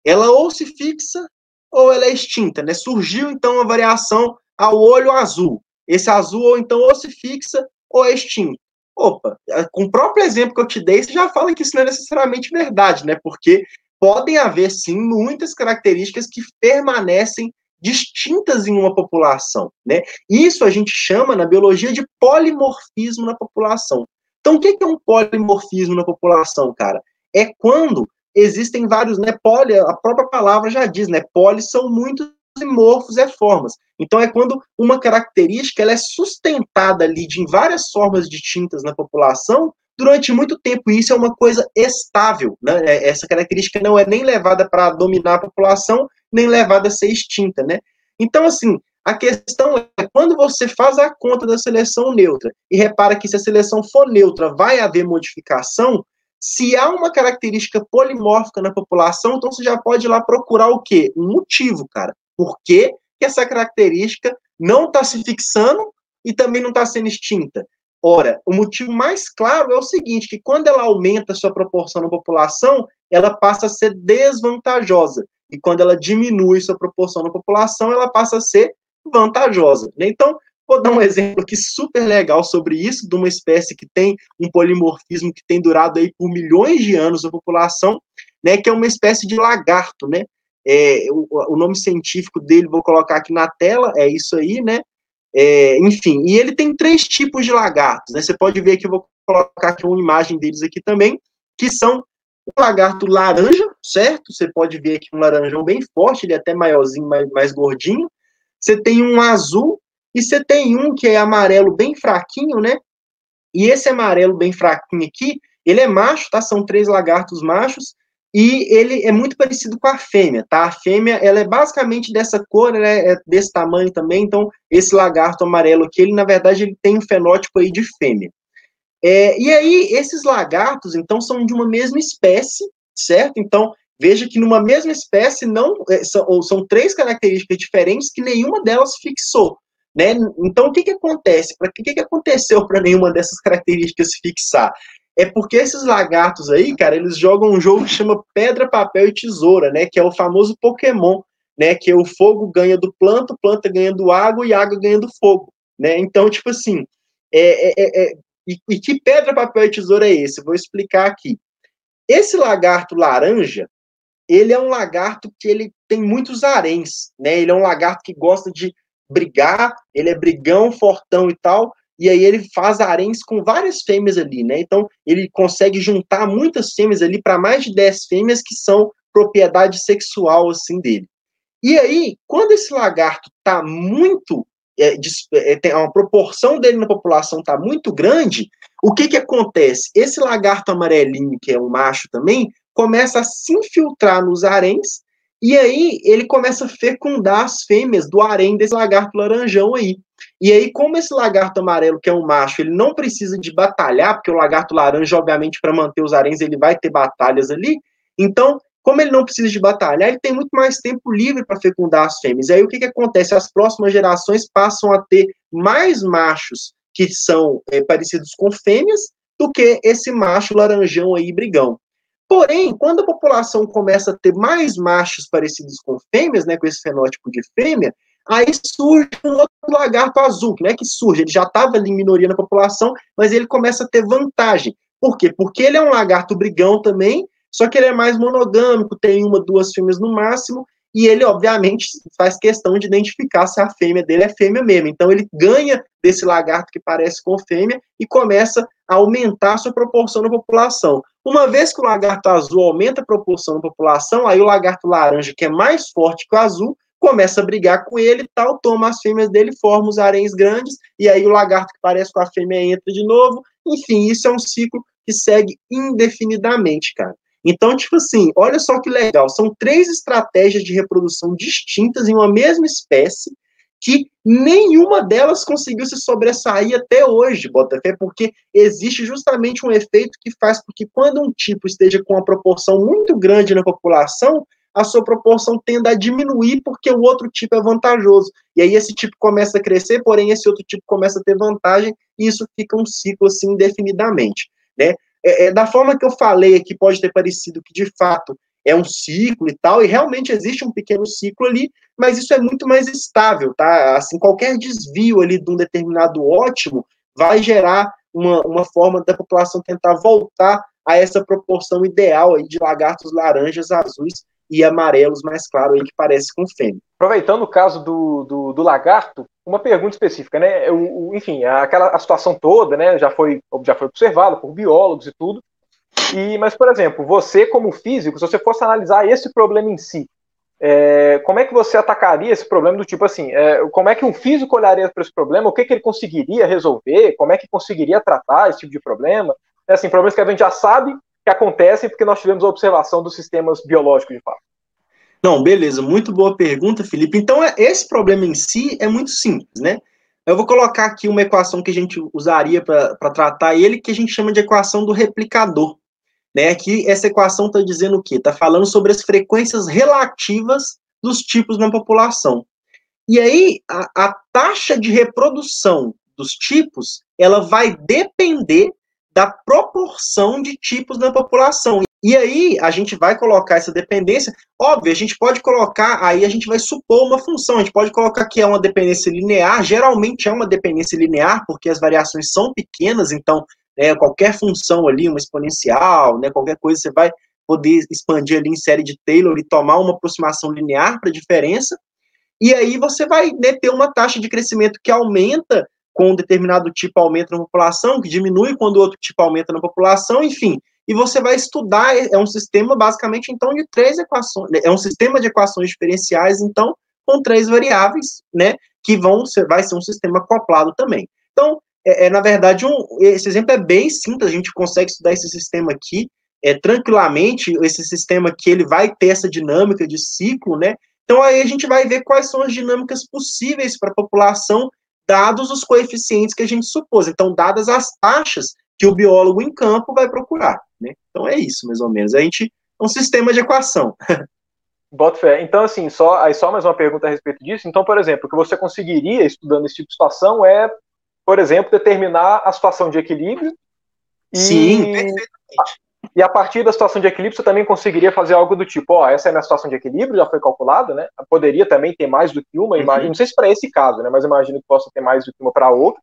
ela ou se fixa ou ela é extinta, né? Surgiu então uma variação ao olho azul, esse azul ou então ou se fixa ou é extinto. Opa, com o próprio exemplo que eu te dei, você já fala que isso não é necessariamente verdade, né? Porque podem haver sim muitas características que permanecem distintas em uma população, né? Isso a gente chama na biologia de polimorfismo na população. Então, o que é um polimorfismo na população, cara? É quando existem vários, né? Poli, a própria palavra já diz, né? Poli são muitos morfos é formas. Então, é quando uma característica ela é sustentada ali de várias formas distintas na população durante muito tempo. E isso é uma coisa estável. Né? É, essa característica não é nem levada para dominar a população, nem levada a ser extinta. Né? Então, assim, a questão é quando você faz a conta da seleção neutra e repara que se a seleção for neutra vai haver modificação, se há uma característica polimórfica na população, então você já pode ir lá procurar o quê? Um motivo, cara. Por que, essa característica não está se fixando e também não está sendo extinta? Ora, o motivo mais claro é o seguinte, que quando ela aumenta a sua proporção na população, ela passa a ser desvantajosa. E quando ela diminui sua proporção na população, ela passa a ser vantajosa. Né? Então, vou dar um exemplo aqui super legal sobre isso, de uma espécie que tem um polimorfismo que tem durado aí por milhões de anos na população, né, que é uma espécie de lagarto, né? É, o, o, nome científico dele, vou colocar aqui na tela, é isso aí, né? É, enfim, e ele tem três tipos de lagartos, né? Você pode ver que eu vou colocar aqui uma imagem deles aqui também, que são o lagarto laranja, certo? Você pode ver aqui um laranjão bem forte, ele é até maiorzinho, mais, mais gordinho. Você tem um azul e você tem um que é amarelo bem fraquinho, né? E esse amarelo bem fraquinho aqui, ele é macho, tá? São três lagartos machos e ele é muito parecido com a fêmea, tá? A fêmea, ela é basicamente dessa cor, né? É desse tamanho também, então esse lagarto amarelo aqui, ele na verdade ele tem um fenótipo aí de fêmea. É, e aí, esses lagartos, então, são de uma mesma espécie, certo? Então, veja que numa mesma espécie não é, são, são três características diferentes que nenhuma delas fixou. Né? Então, o que, que acontece? O que, que aconteceu para nenhuma dessas características fixar? é porque esses lagartos aí, cara, eles jogam um jogo que chama Pedra, Papel e Tesoura, né? Que é o famoso Pokémon, né? Que é o fogo ganha do planta, planta ganha do água e água ganha do fogo, né? Então, tipo assim, é, é, é, é e, e, que pedra, papel e tesoura é esse? Vou explicar aqui. Esse lagarto laranja, ele é um lagarto que ele tem muitos haréns, né? Ele é um lagarto que gosta de brigar, ele é brigão, fortão e tal, e aí ele faz haréns com várias fêmeas ali, né? Então ele consegue juntar muitas fêmeas ali para mais de 10 fêmeas que são propriedade sexual assim dele. E aí, quando esse lagarto está muito é, é, tem uma proporção dele na população está muito grande, o que que acontece? Esse lagarto amarelinho, que é um macho também, começa a se infiltrar nos haréns, e aí ele começa a fecundar as fêmeas do harém desse lagarto laranjão aí. E aí, como esse lagarto amarelo, que é um macho, ele não precisa de batalhar, porque o lagarto laranja, obviamente, para manter os haréns, ele vai ter batalhas ali. Então, como ele não precisa de batalhar, ele tem muito mais tempo livre para fecundar as fêmeas. E aí, o que, que acontece? As próximas gerações passam a ter mais machos que são é, parecidos com fêmeas do que esse macho laranjão aí, brigão. Porém, quando a população começa a ter mais machos parecidos com fêmeas, né, com esse fenótipo de fêmea, Aí surge um outro lagarto azul, que não é que surge, ele já estava em minoria na população, mas ele começa a ter vantagem. Por quê? Porque ele é um lagarto brigão também, só que ele é mais monogâmico, tem uma, duas fêmeas no máximo, e ele, obviamente, faz questão de identificar se a fêmea dele é fêmea mesmo. Então, ele ganha desse lagarto que parece com fêmea e começa a aumentar a sua proporção na população. Uma vez que o lagarto azul aumenta a proporção na população, aí o lagarto laranja, que é mais forte que o azul, começa a brigar com ele tal, toma as fêmeas dele, forma os haréns grandes, e aí o lagarto que parece com a fêmea entra de novo. Enfim, isso é um ciclo que segue indefinidamente, cara. Então, tipo assim, olha só que legal, são três estratégias de reprodução distintas em uma mesma espécie, que nenhuma delas conseguiu se sobressair até hoje, Botafé, porque existe justamente um efeito que faz com que quando um tipo esteja com uma proporção muito grande na população, a sua proporção tende a diminuir porque o outro tipo é vantajoso. E aí esse tipo começa a crescer, porém esse outro tipo começa a ter vantagem, e isso fica um ciclo assim indefinidamente. Né? É, é, da forma que eu falei aqui, pode ter parecido que de fato é um ciclo e tal, e realmente existe um pequeno ciclo ali, mas isso é muito mais estável, tá? Assim, qualquer desvio ali de um determinado ótimo vai gerar uma, uma forma da população tentar voltar a essa proporção ideal aí de lagartos laranjas, azuis e amarelos mais claro aí que parece com fêmea. Aproveitando o caso do, do, do lagarto, uma pergunta específica, né? O, o, enfim, aquela a situação toda, né? Já foi já foi observada por biólogos e tudo. E, mas, por exemplo, você como físico, se você fosse analisar esse problema em si, é, como é que você atacaria esse problema do tipo assim? É, como é que um físico olharia para esse problema? O que, que ele conseguiria resolver? Como é que conseguiria tratar esse tipo de problema? É, assim, problemas que a gente já sabe que acontecem porque nós tivemos a observação dos sistemas biológicos de fato. Não, beleza, muito boa pergunta, Felipe. Então, é, esse problema em si é muito simples, né? Eu vou colocar aqui uma equação que a gente usaria para tratar ele, que a gente chama de equação do replicador né? Que essa equação está dizendo o quê? Está falando sobre as frequências relativas dos tipos na população. E aí, a, a taxa de reprodução dos tipos, ela vai depender da proporção de tipos na população. E aí, a gente vai colocar essa dependência. Óbvio, a gente pode colocar, aí a gente vai supor uma função. A gente pode colocar que é uma dependência linear. Geralmente é uma dependência linear, porque as variações são pequenas, então né, qualquer função ali, uma exponencial, né, qualquer coisa, você vai poder expandir ali em série de Taylor e tomar uma aproximação linear para a diferença, e aí você vai né, ter uma taxa de crescimento que aumenta com um determinado tipo aumenta na população, que diminui quando outro tipo aumenta na população, enfim, e você vai estudar, é um sistema basicamente, então, de três equações, né, é um sistema de equações diferenciais, então, com três variáveis, né, que vão ser, vai ser um sistema acoplado também. Então, é, é, na verdade, um, esse exemplo é bem simples, a gente consegue estudar esse sistema aqui é, tranquilamente, esse sistema que ele vai ter essa dinâmica de ciclo, né? Então aí a gente vai ver quais são as dinâmicas possíveis para a população, dados os coeficientes que a gente supôs. Então, dadas as taxas que o biólogo em campo vai procurar, né? Então é isso, mais ou menos. A gente é um sistema de equação. Bota fé. Então, assim, só, aí só mais uma pergunta a respeito disso. Então, por exemplo, o que você conseguiria estudando esse tipo de situação é por exemplo, determinar a situação de equilíbrio. E, Sim, perfeitamente. E a partir da situação de equilíbrio, você também conseguiria fazer algo do tipo, ó, essa é a minha situação de equilíbrio, já foi calculada, né? Poderia também ter mais do que uma, uhum. imagino, não sei se para esse caso, né? Mas imagino que possa ter mais do que uma para outra.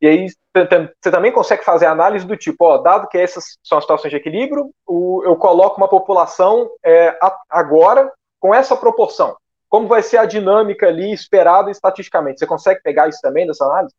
E aí você também consegue fazer a análise do tipo, ó, dado que essas são as situações de equilíbrio, o, eu coloco uma população é, agora com essa proporção. Como vai ser a dinâmica ali esperada estatisticamente? Você consegue pegar isso também dessa análise?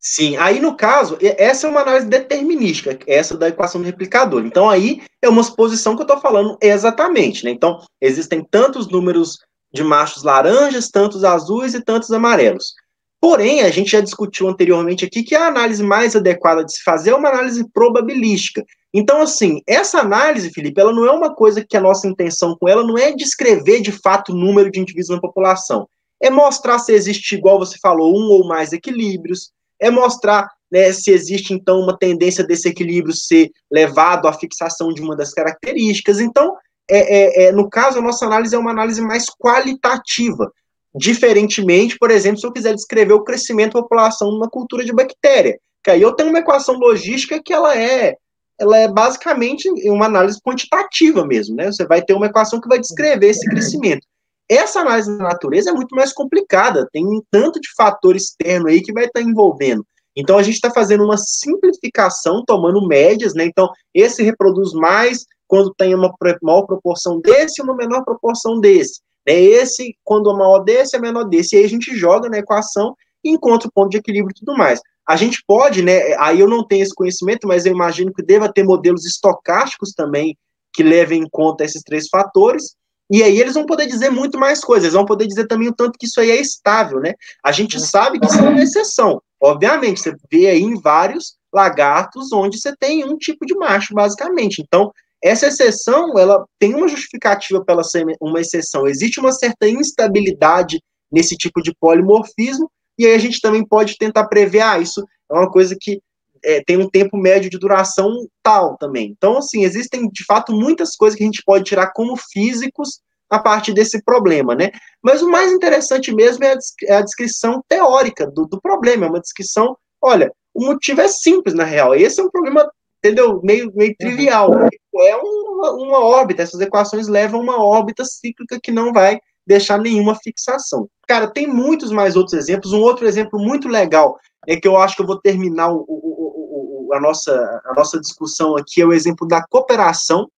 Sim, aí no caso, essa é uma análise determinística, essa da equação do replicador. Então aí é uma suposição que eu estou falando exatamente, né? Então, existem tantos números de machos laranjas, tantos azuis e tantos amarelos. Porém, a gente já discutiu anteriormente aqui que a análise mais adequada de se fazer é uma análise probabilística. Então, assim, essa análise, Felipe, ela não é uma coisa que a nossa intenção com ela não é descrever de fato o número de indivíduos na população. É mostrar se existe, igual você falou, um ou mais equilíbrios, é mostrar né, se existe, então, uma tendência desse equilíbrio ser levado à fixação de uma das características. Então, é, é, é, no caso, a nossa análise é uma análise mais qualitativa. Diferentemente, por exemplo, se eu quiser descrever o crescimento da população numa cultura de bactéria, que aí eu tenho uma equação logística que ela é, ela é basicamente uma análise quantitativa mesmo, né? Você vai ter uma equação que vai descrever esse crescimento. Essa análise da natureza é muito mais complicada, tem um tanto de fator externo aí que vai estar tá envolvendo. Então a gente está fazendo uma simplificação, tomando médias, né? Então, esse reproduz mais quando tem uma maior proporção desse e uma menor proporção desse. É esse, quando é maior desse, é menor desse. E aí a gente joga na equação e encontra o ponto de equilíbrio e tudo mais. A gente pode, né? Aí eu não tenho esse conhecimento, mas eu imagino que deva ter modelos estocásticos também que levem em conta esses três fatores. E aí eles vão poder dizer muito mais coisas, eles vão poder dizer também o tanto que isso aí é estável, né? A gente uhum. sabe que isso é uma exceção. Obviamente, você vê aí em vários lagartos onde você tem um tipo de macho, basicamente. Então, essa exceção, ela tem uma justificativa pela ser uma exceção. Existe uma certa instabilidade nesse tipo de polimorfismo, e aí a gente também pode tentar prever, ah, isso é uma coisa que é, tem um tempo médio de duração tal também. Então, assim, existem de fato muitas coisas que a gente pode tirar como físicos a partir desse problema, né? Mas o mais interessante mesmo é a, é a descrição teórica do, do problema, é uma descrição, olha, o motivo é simples, na real, esse é um problema, entendeu, meio, meio trivial, uhum. é uma, uma órbita, essas equações levam uma órbita cíclica que não vai deixar nenhuma fixação. Cara, tem muitos mais outros exemplos, um outro exemplo muito legal, é que eu acho que eu vou terminar o, o, o, a, nossa, a nossa discussão aqui, é o exemplo da cooperação,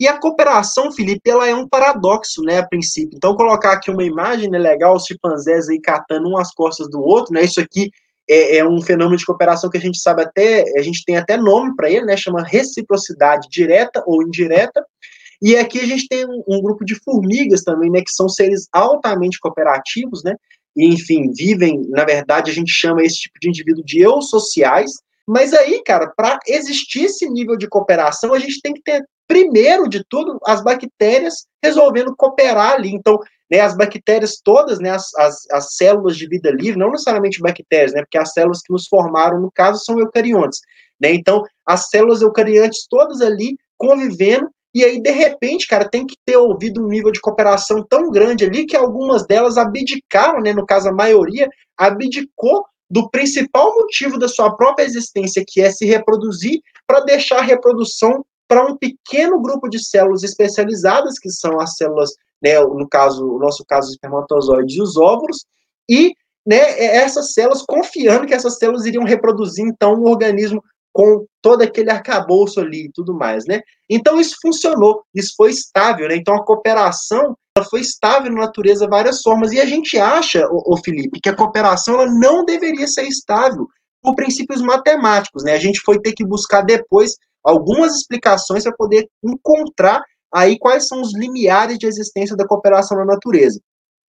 e a cooperação, Felipe, ela é um paradoxo, né, a princípio. Então, colocar aqui uma imagem, né, legal, os chimpanzés aí catando um às costas do outro, né, isso aqui é, é um fenômeno de cooperação que a gente sabe até, a gente tem até nome para ele, né, chama reciprocidade direta ou indireta. E aqui a gente tem um, um, grupo de formigas também, né, que são seres altamente cooperativos, né, e, enfim, vivem, na verdade, a gente chama esse tipo de indivíduo de eusociais, mas aí, cara, para existir esse nível de cooperação, a gente tem que ter primeiro de tudo, as bactérias resolvendo cooperar ali. Então, né, as bactérias todas, né, as, as, as, células de vida livre, não necessariamente bactérias, né, porque as células que nos formaram, no caso, são eucariontes. Né, então, as células eucariontes todas ali convivendo, e aí, de repente, cara, tem que ter ouvido um nível de cooperação tão grande ali que algumas delas abdicaram, né, no caso, a maioria, abdicou do principal motivo da sua própria existência, que é se reproduzir, para deixar a reprodução para um pequeno grupo de células especializadas, que são as células, né, no caso, o nosso caso, os espermatozoides e os óvulos, e né, essas células, confiando que essas células iriam reproduzir, então, um organismo com todo aquele arcabouço ali e tudo mais, né? Então, isso funcionou, isso foi estável, né? Então, a cooperação ela foi estável na natureza várias formas, e a gente acha, o Felipe, que a cooperação ela não deveria ser estável por princípios matemáticos, né? A gente foi ter que buscar depois algumas explicações para poder encontrar aí quais são os limiares de existência da cooperação na natureza.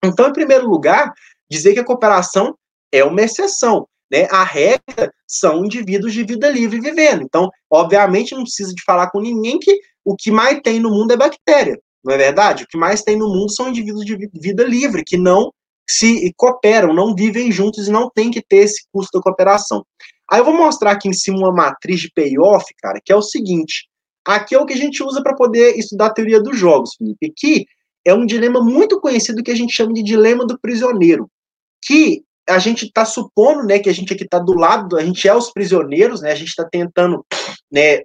Então, em primeiro lugar, dizer que a cooperação é uma exceção. Né? A regra são indivíduos de vida livre vivendo. Então, obviamente, não precisa de falar com ninguém que o que mais tem no mundo é bactéria, não é verdade? O que mais tem no mundo são indivíduos de vida livre, que não se cooperam, não vivem juntos e não tem que ter esse custo da cooperação. Aí eu vou mostrar aqui em cima uma matriz de payoff, cara, que é o seguinte. Aqui é o que a gente usa para poder estudar a teoria dos jogos, Felipe. Aqui é um dilema muito conhecido que a gente chama de dilema do prisioneiro, que a gente está supondo, né, que a gente aqui está do lado, a gente é os prisioneiros, né, a gente está tentando, né,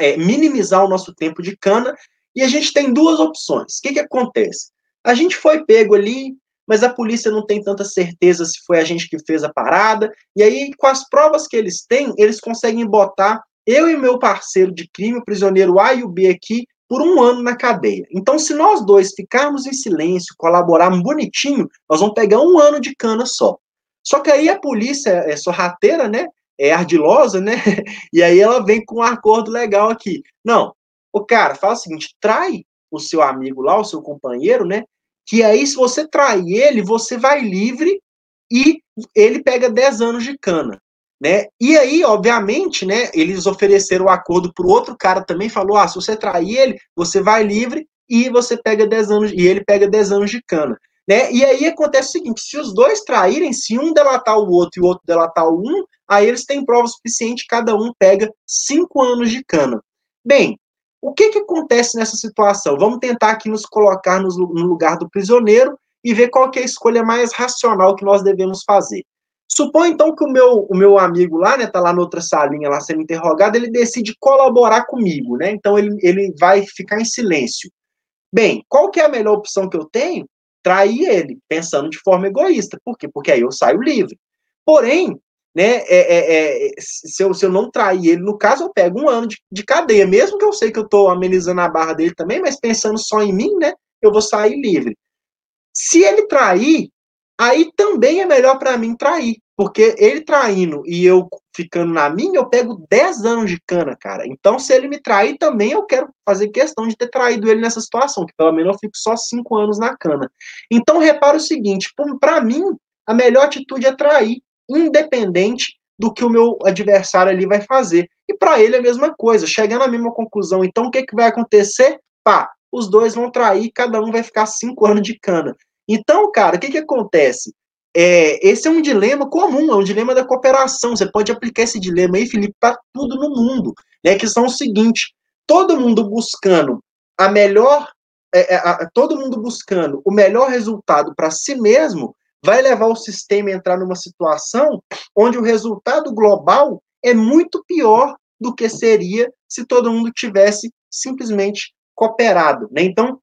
é, minimizar o nosso tempo de cana, e a gente tem duas opções. O que que acontece? A gente foi pego ali, mas a polícia não tem tanta certeza se foi a gente que fez a parada. E aí, com as provas que eles têm, eles conseguem botar eu e meu parceiro de crime, o prisioneiro A e o B aqui, por um ano na cadeia. Então, se nós dois ficarmos em silêncio, colaborarmos bonitinho, nós vamos pegar um ano de cana só. Só que aí a polícia é sorrateira, né? É ardilosa, né? E aí ela vem com um acordo legal aqui. Não, o cara fala o seguinte: trai o seu amigo lá, o seu companheiro, né? que aí, se você trair ele, você vai livre e ele pega 10 anos de cana. Né? E aí, obviamente, né, eles ofereceram o um acordo para o outro cara também, falou: ah, se você trair ele, você vai livre e você pega 10 anos, e ele pega 10 anos de cana. Né? E aí acontece o seguinte: se os dois traírem, se um delatar o outro e o outro delatar o um, aí eles têm prova suficiente, cada um pega 5 anos de cana. Bem, o que, que acontece nessa situação? Vamos tentar aqui nos colocar no, no lugar do prisioneiro e ver qual é a escolha mais racional que nós devemos fazer. Supõe então que o meu, o meu amigo lá, né, tá lá na outra salinha lá sendo interrogado, ele decide colaborar comigo, né? Então ele, ele vai ficar em silêncio. Bem, qual que é a melhor opção que eu tenho? Trair ele, pensando de forma egoísta. Por quê? Porque aí eu saio livre. Porém, né? É, é, é, se, eu, se eu não trair ele, no caso, eu pego um ano de, de cadeia, mesmo que eu sei que eu estou amenizando a barra dele também, mas pensando só em mim, né? Eu vou sair livre. Se ele trair, aí também é melhor para mim trair, porque ele traindo e eu ficando na minha, eu pego 10 anos de cana, cara. Então, se ele me trair também, eu quero fazer questão de ter traído ele nessa situação, que pelo menos eu fico só 5 anos na cana. Então, repara o seguinte: para mim, a melhor atitude é trair independente do que o meu adversário ali vai fazer. E para ele é a mesma coisa, chegando à mesma conclusão. Então o que, que vai acontecer? Pá, os dois vão trair, cada um vai ficar cinco anos de cana. Então, cara, o que, que acontece? É, esse é um dilema comum, é um dilema da cooperação. Você pode aplicar esse dilema aí, Felipe, para tudo no mundo. Né, que são o seguinte: todo mundo buscando a melhor é, é, todo mundo buscando o melhor resultado para si mesmo, vai levar o sistema a entrar numa situação onde o resultado global é muito pior do que seria se todo mundo tivesse simplesmente cooperado. Né? Então,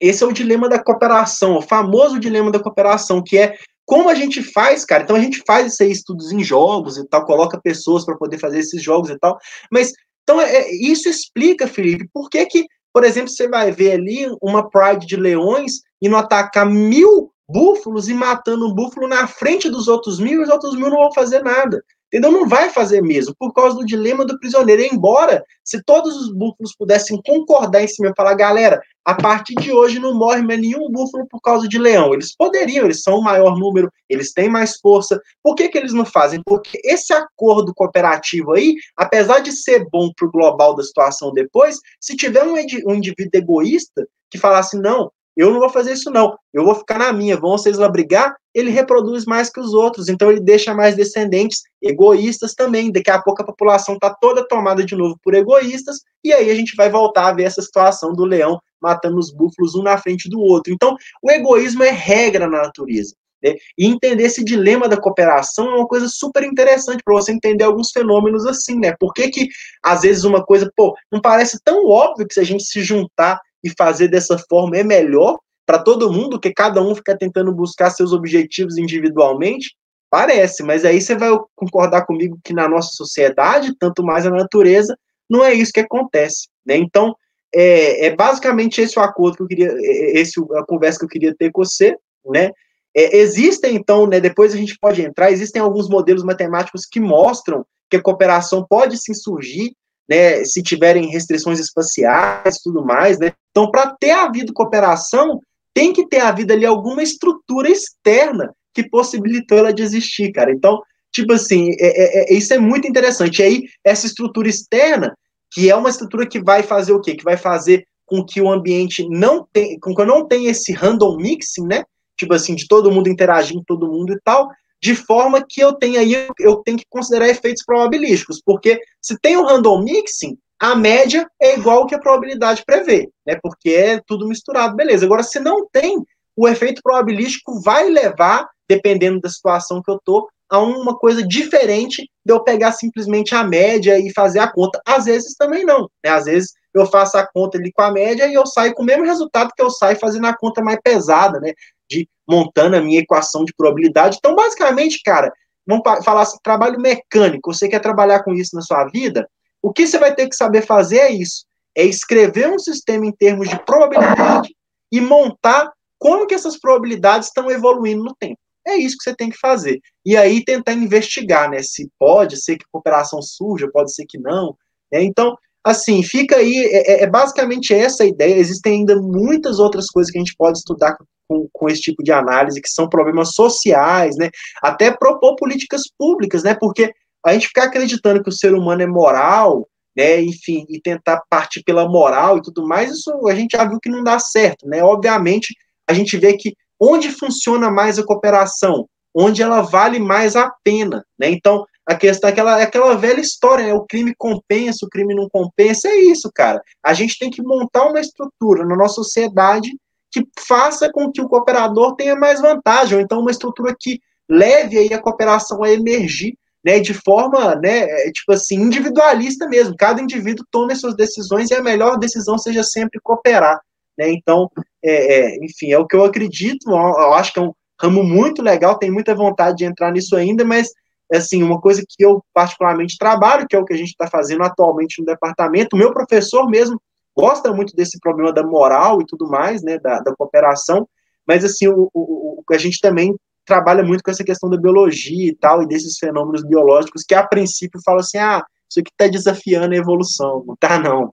esse é o dilema da cooperação, o famoso dilema da cooperação, que é como a gente faz, cara. Então a gente faz esses estudos em jogos e tal, coloca pessoas para poder fazer esses jogos e tal. Mas então é, é, isso explica, Felipe, por que que, por exemplo, você vai ver ali uma Pride de leões e não atacar mil búfalos e matando um búfalo na frente dos outros mil, e os outros mil não vão fazer nada. Entendeu? Não vai fazer mesmo, por causa do dilema do prisioneiro. Embora, se todos os búfalos pudessem concordar em cima e falar, galera, a partir de hoje não morre mais nenhum búfalo por causa de leão. Eles poderiam, eles são o maior número, eles têm mais força. Por que, que eles não fazem? Porque esse acordo cooperativo aí, apesar de ser bom para o global da situação depois, se tiver um, um indivíduo egoísta que falasse, não, eu não vou fazer isso, não. Eu vou ficar na minha. Vão vocês lá brigar? Ele reproduz mais que os outros. Então, ele deixa mais descendentes egoístas também. Daqui a pouco a população está toda tomada de novo por egoístas. E aí a gente vai voltar a ver essa situação do leão matando os búfalos um na frente do outro. Então, o egoísmo é regra na natureza. Né? E entender esse dilema da cooperação é uma coisa super interessante para você entender alguns fenômenos assim, né? Por que, que às vezes uma coisa, pô, não parece tão óbvio que se a gente se juntar e fazer dessa forma é melhor para todo mundo, que cada um fica tentando buscar seus objetivos individualmente? Parece, mas aí você vai concordar comigo que na nossa sociedade, tanto mais na natureza, não é isso que acontece, né? Então, é, é basicamente esse o acordo que eu queria, é, é, esse a conversa que eu queria ter com você, né? É, existem, então, né, depois a gente pode entrar, existem alguns modelos matemáticos que mostram que a cooperação pode sim surgir né, se tiverem restrições espaciais tudo mais, né? Então, para ter havido cooperação, tem que ter havido ali alguma estrutura externa que possibilitou ela de existir, cara. Então, tipo assim, é, é, é, isso é muito interessante. E aí, essa estrutura externa, que é uma estrutura que vai fazer o quê? Que vai fazer com que o ambiente não tenha, com que eu não tenha esse random mixing, né? Tipo assim, de todo mundo interagindo todo mundo e tal, de forma que eu tenha aí, eu tenho que considerar efeitos probabilísticos, porque se tem o um random mixing, a média é igual que a probabilidade prevê, né? Porque é tudo misturado, beleza. Agora, se não tem, o efeito probabilístico vai levar, dependendo da situação que eu tô, a uma coisa diferente de eu pegar simplesmente a média e fazer a conta. Às vezes também não, né? Às vezes eu faço a conta ali com a média e eu saio com o mesmo resultado que eu saio fazendo a conta mais pesada, né? de montando a minha equação de probabilidade. Então, basicamente, cara, vamos falar assim, trabalho mecânico, você quer trabalhar com isso na sua vida, o que você vai ter que saber fazer é isso, é escrever um sistema em termos de probabilidade e montar como que essas probabilidades estão evoluindo no tempo. É isso que você tem que fazer. E aí tentar investigar, né? Se pode ser que a cooperação surja, pode ser que não. Né? Então, assim, fica aí, é, é, basicamente essa a ideia. Existem ainda muitas outras coisas que a gente pode estudar com, com esse tipo de análise, que são problemas sociais, né? Até propor políticas públicas, né? Porque a gente ficar acreditando que o ser humano é moral, né? Enfim, e tentar partir pela moral e tudo mais, isso a gente já viu que não dá certo, né? Obviamente, a gente vê que onde funciona mais a cooperação, onde ela vale mais a pena, né? Então, a questão aquela, aquela velha história, né? O crime compensa, o crime não compensa, é isso, cara. A gente tem que montar uma estrutura na nossa sociedade que faça com que o cooperador tenha mais vantagem, ou então uma estrutura que leve aí a cooperação a emergir, né, de forma, né, é, tipo assim, individualista mesmo. Cada indivíduo tome suas decisões e a melhor decisão seja sempre cooperar, né? Então, é, é, enfim, é o que eu acredito. Eu acho que é um ramo muito legal. Tenho muita vontade de entrar nisso ainda, mas assim, uma coisa que eu particularmente trabalho, que é o que a gente está fazendo atualmente no departamento. O meu professor mesmo gosta muito desse problema da moral e tudo mais, né, da, da cooperação, mas assim, o, o, o, a gente também trabalha muito com essa questão da biologia e tal, e desses fenômenos biológicos, que a princípio fala assim, ah, isso aqui está desafiando a evolução, não tá não,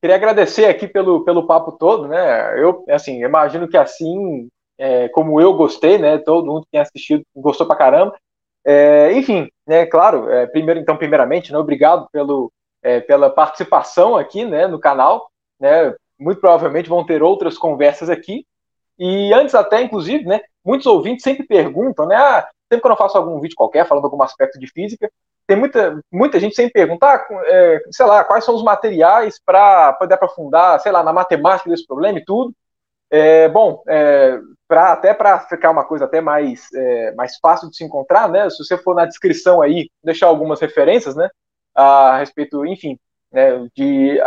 Queria agradecer aqui pelo, pelo papo todo, né, eu, assim, imagino que assim, é, como eu gostei, né, todo mundo que tem assistido gostou pra caramba, é, enfim, né, claro, é, primeiro, então, primeiramente, né, obrigado pelo, é, pela participação aqui né, no canal. Né, muito provavelmente vão ter outras conversas aqui. E antes até, inclusive, né, muitos ouvintes sempre perguntam, né, ah, sempre que eu faço algum vídeo qualquer falando algum aspecto de física, tem muita, muita gente sempre pergunta, ah, é, sei lá, quais são os materiais para poder aprofundar, sei lá, na matemática desse problema e tudo. É, bom, é, pra, até para ficar uma coisa até mais, é, mais fácil de se encontrar, né? Se você for na descrição aí, deixar algumas referências, né? A respeito, enfim, né, de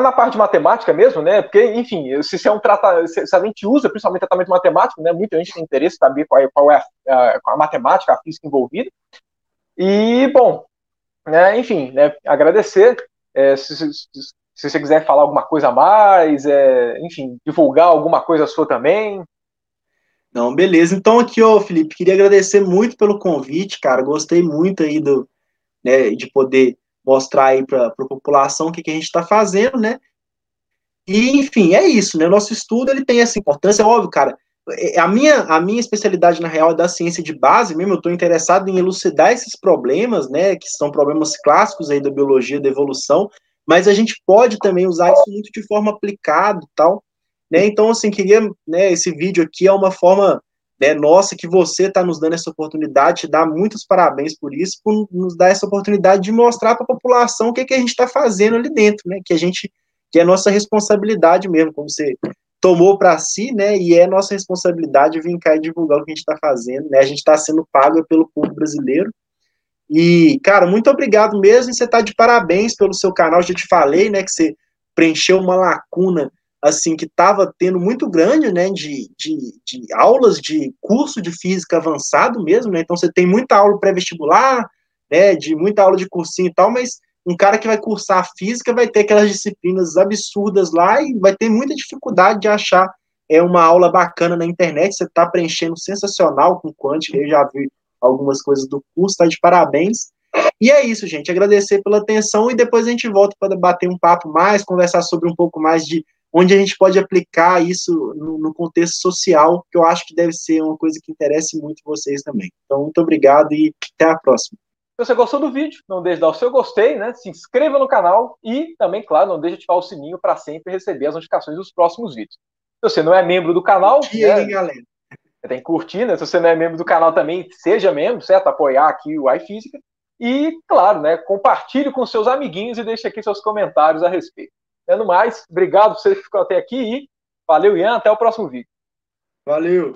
na parte de matemática mesmo, né? Porque, enfim, se, se é um trata, se, se, a gente usa principalmente tratamento matemático, né? Muita gente tem interesse em saber qual é, qual é a, a, matemática, a física envolvida. E, bom, né, enfim, né, agradecer. É, se, se, você quiser falar alguma coisa a mais, é, enfim, divulgar alguma coisa sua também. Não, beleza. Então aqui, ó, Felipe, queria agradecer muito pelo convite, cara. Gostei muito aí do, né, de poder mostrar aí para a população o que, que a gente está fazendo, né? E, enfim, é isso, né? Nosso estudo ele tem essa importância, é óbvio, cara. É, a minha, a minha especialidade, na real, é da ciência de base mesmo, eu estou interessado em elucidar esses problemas, né, que são problemas clássicos aí da biologia da evolução, mas a gente pode também usar isso muito de forma aplicada tal, né, então, assim, queria, né, esse vídeo aqui é uma forma, né, nossa, que você está nos dando essa oportunidade, te dá muitos parabéns por isso, por nos dar essa oportunidade de mostrar para a população o que, que a gente está fazendo ali dentro, né, que a gente, que é nossa responsabilidade mesmo, como você tomou para si, né? E é nossa responsabilidade vir cá e divulgar o que a gente está fazendo, né? A gente está sendo pago pelo povo brasileiro. E, cara, muito obrigado mesmo. E você está de parabéns pelo seu canal. Já te falei, né? Que você preencheu uma lacuna assim que estava tendo muito grande, né? De, de, de aulas de curso de física avançado mesmo, né? Então você tem muita aula pré-vestibular, né? De muita aula de cursinho e tal, mas um cara que vai cursar física vai ter aquelas disciplinas absurdas lá e vai ter muita dificuldade de achar é uma aula bacana na internet. Você está preenchendo sensacional com quântica. Eu já vi algumas coisas do curso, tá de parabéns. E é isso, gente. Agradecer pela atenção e depois a gente volta para bater um papo mais, conversar sobre um pouco mais de onde a gente pode aplicar isso no, no, contexto social, que eu acho que deve ser uma coisa que interesse muito vocês também. Então, muito obrigado e até a próxima. Se você gostou do vídeo, não deixe de dar o seu gostei, né? Se inscreva no canal e também, claro, não deixe de ativar o sininho para sempre receber as notificações dos próximos vídeos. Se você não é membro do canal, e né, galera? tem que curtir, né? Se você não é membro do canal também, seja membro, certo? Apoiar aqui o iFísica. E, claro, né, compartilhe com seus amiguinhos e deixe aqui seus comentários a respeito. No mais, obrigado por você que ficou até aqui e valeu, Ian. Até o próximo vídeo. Valeu!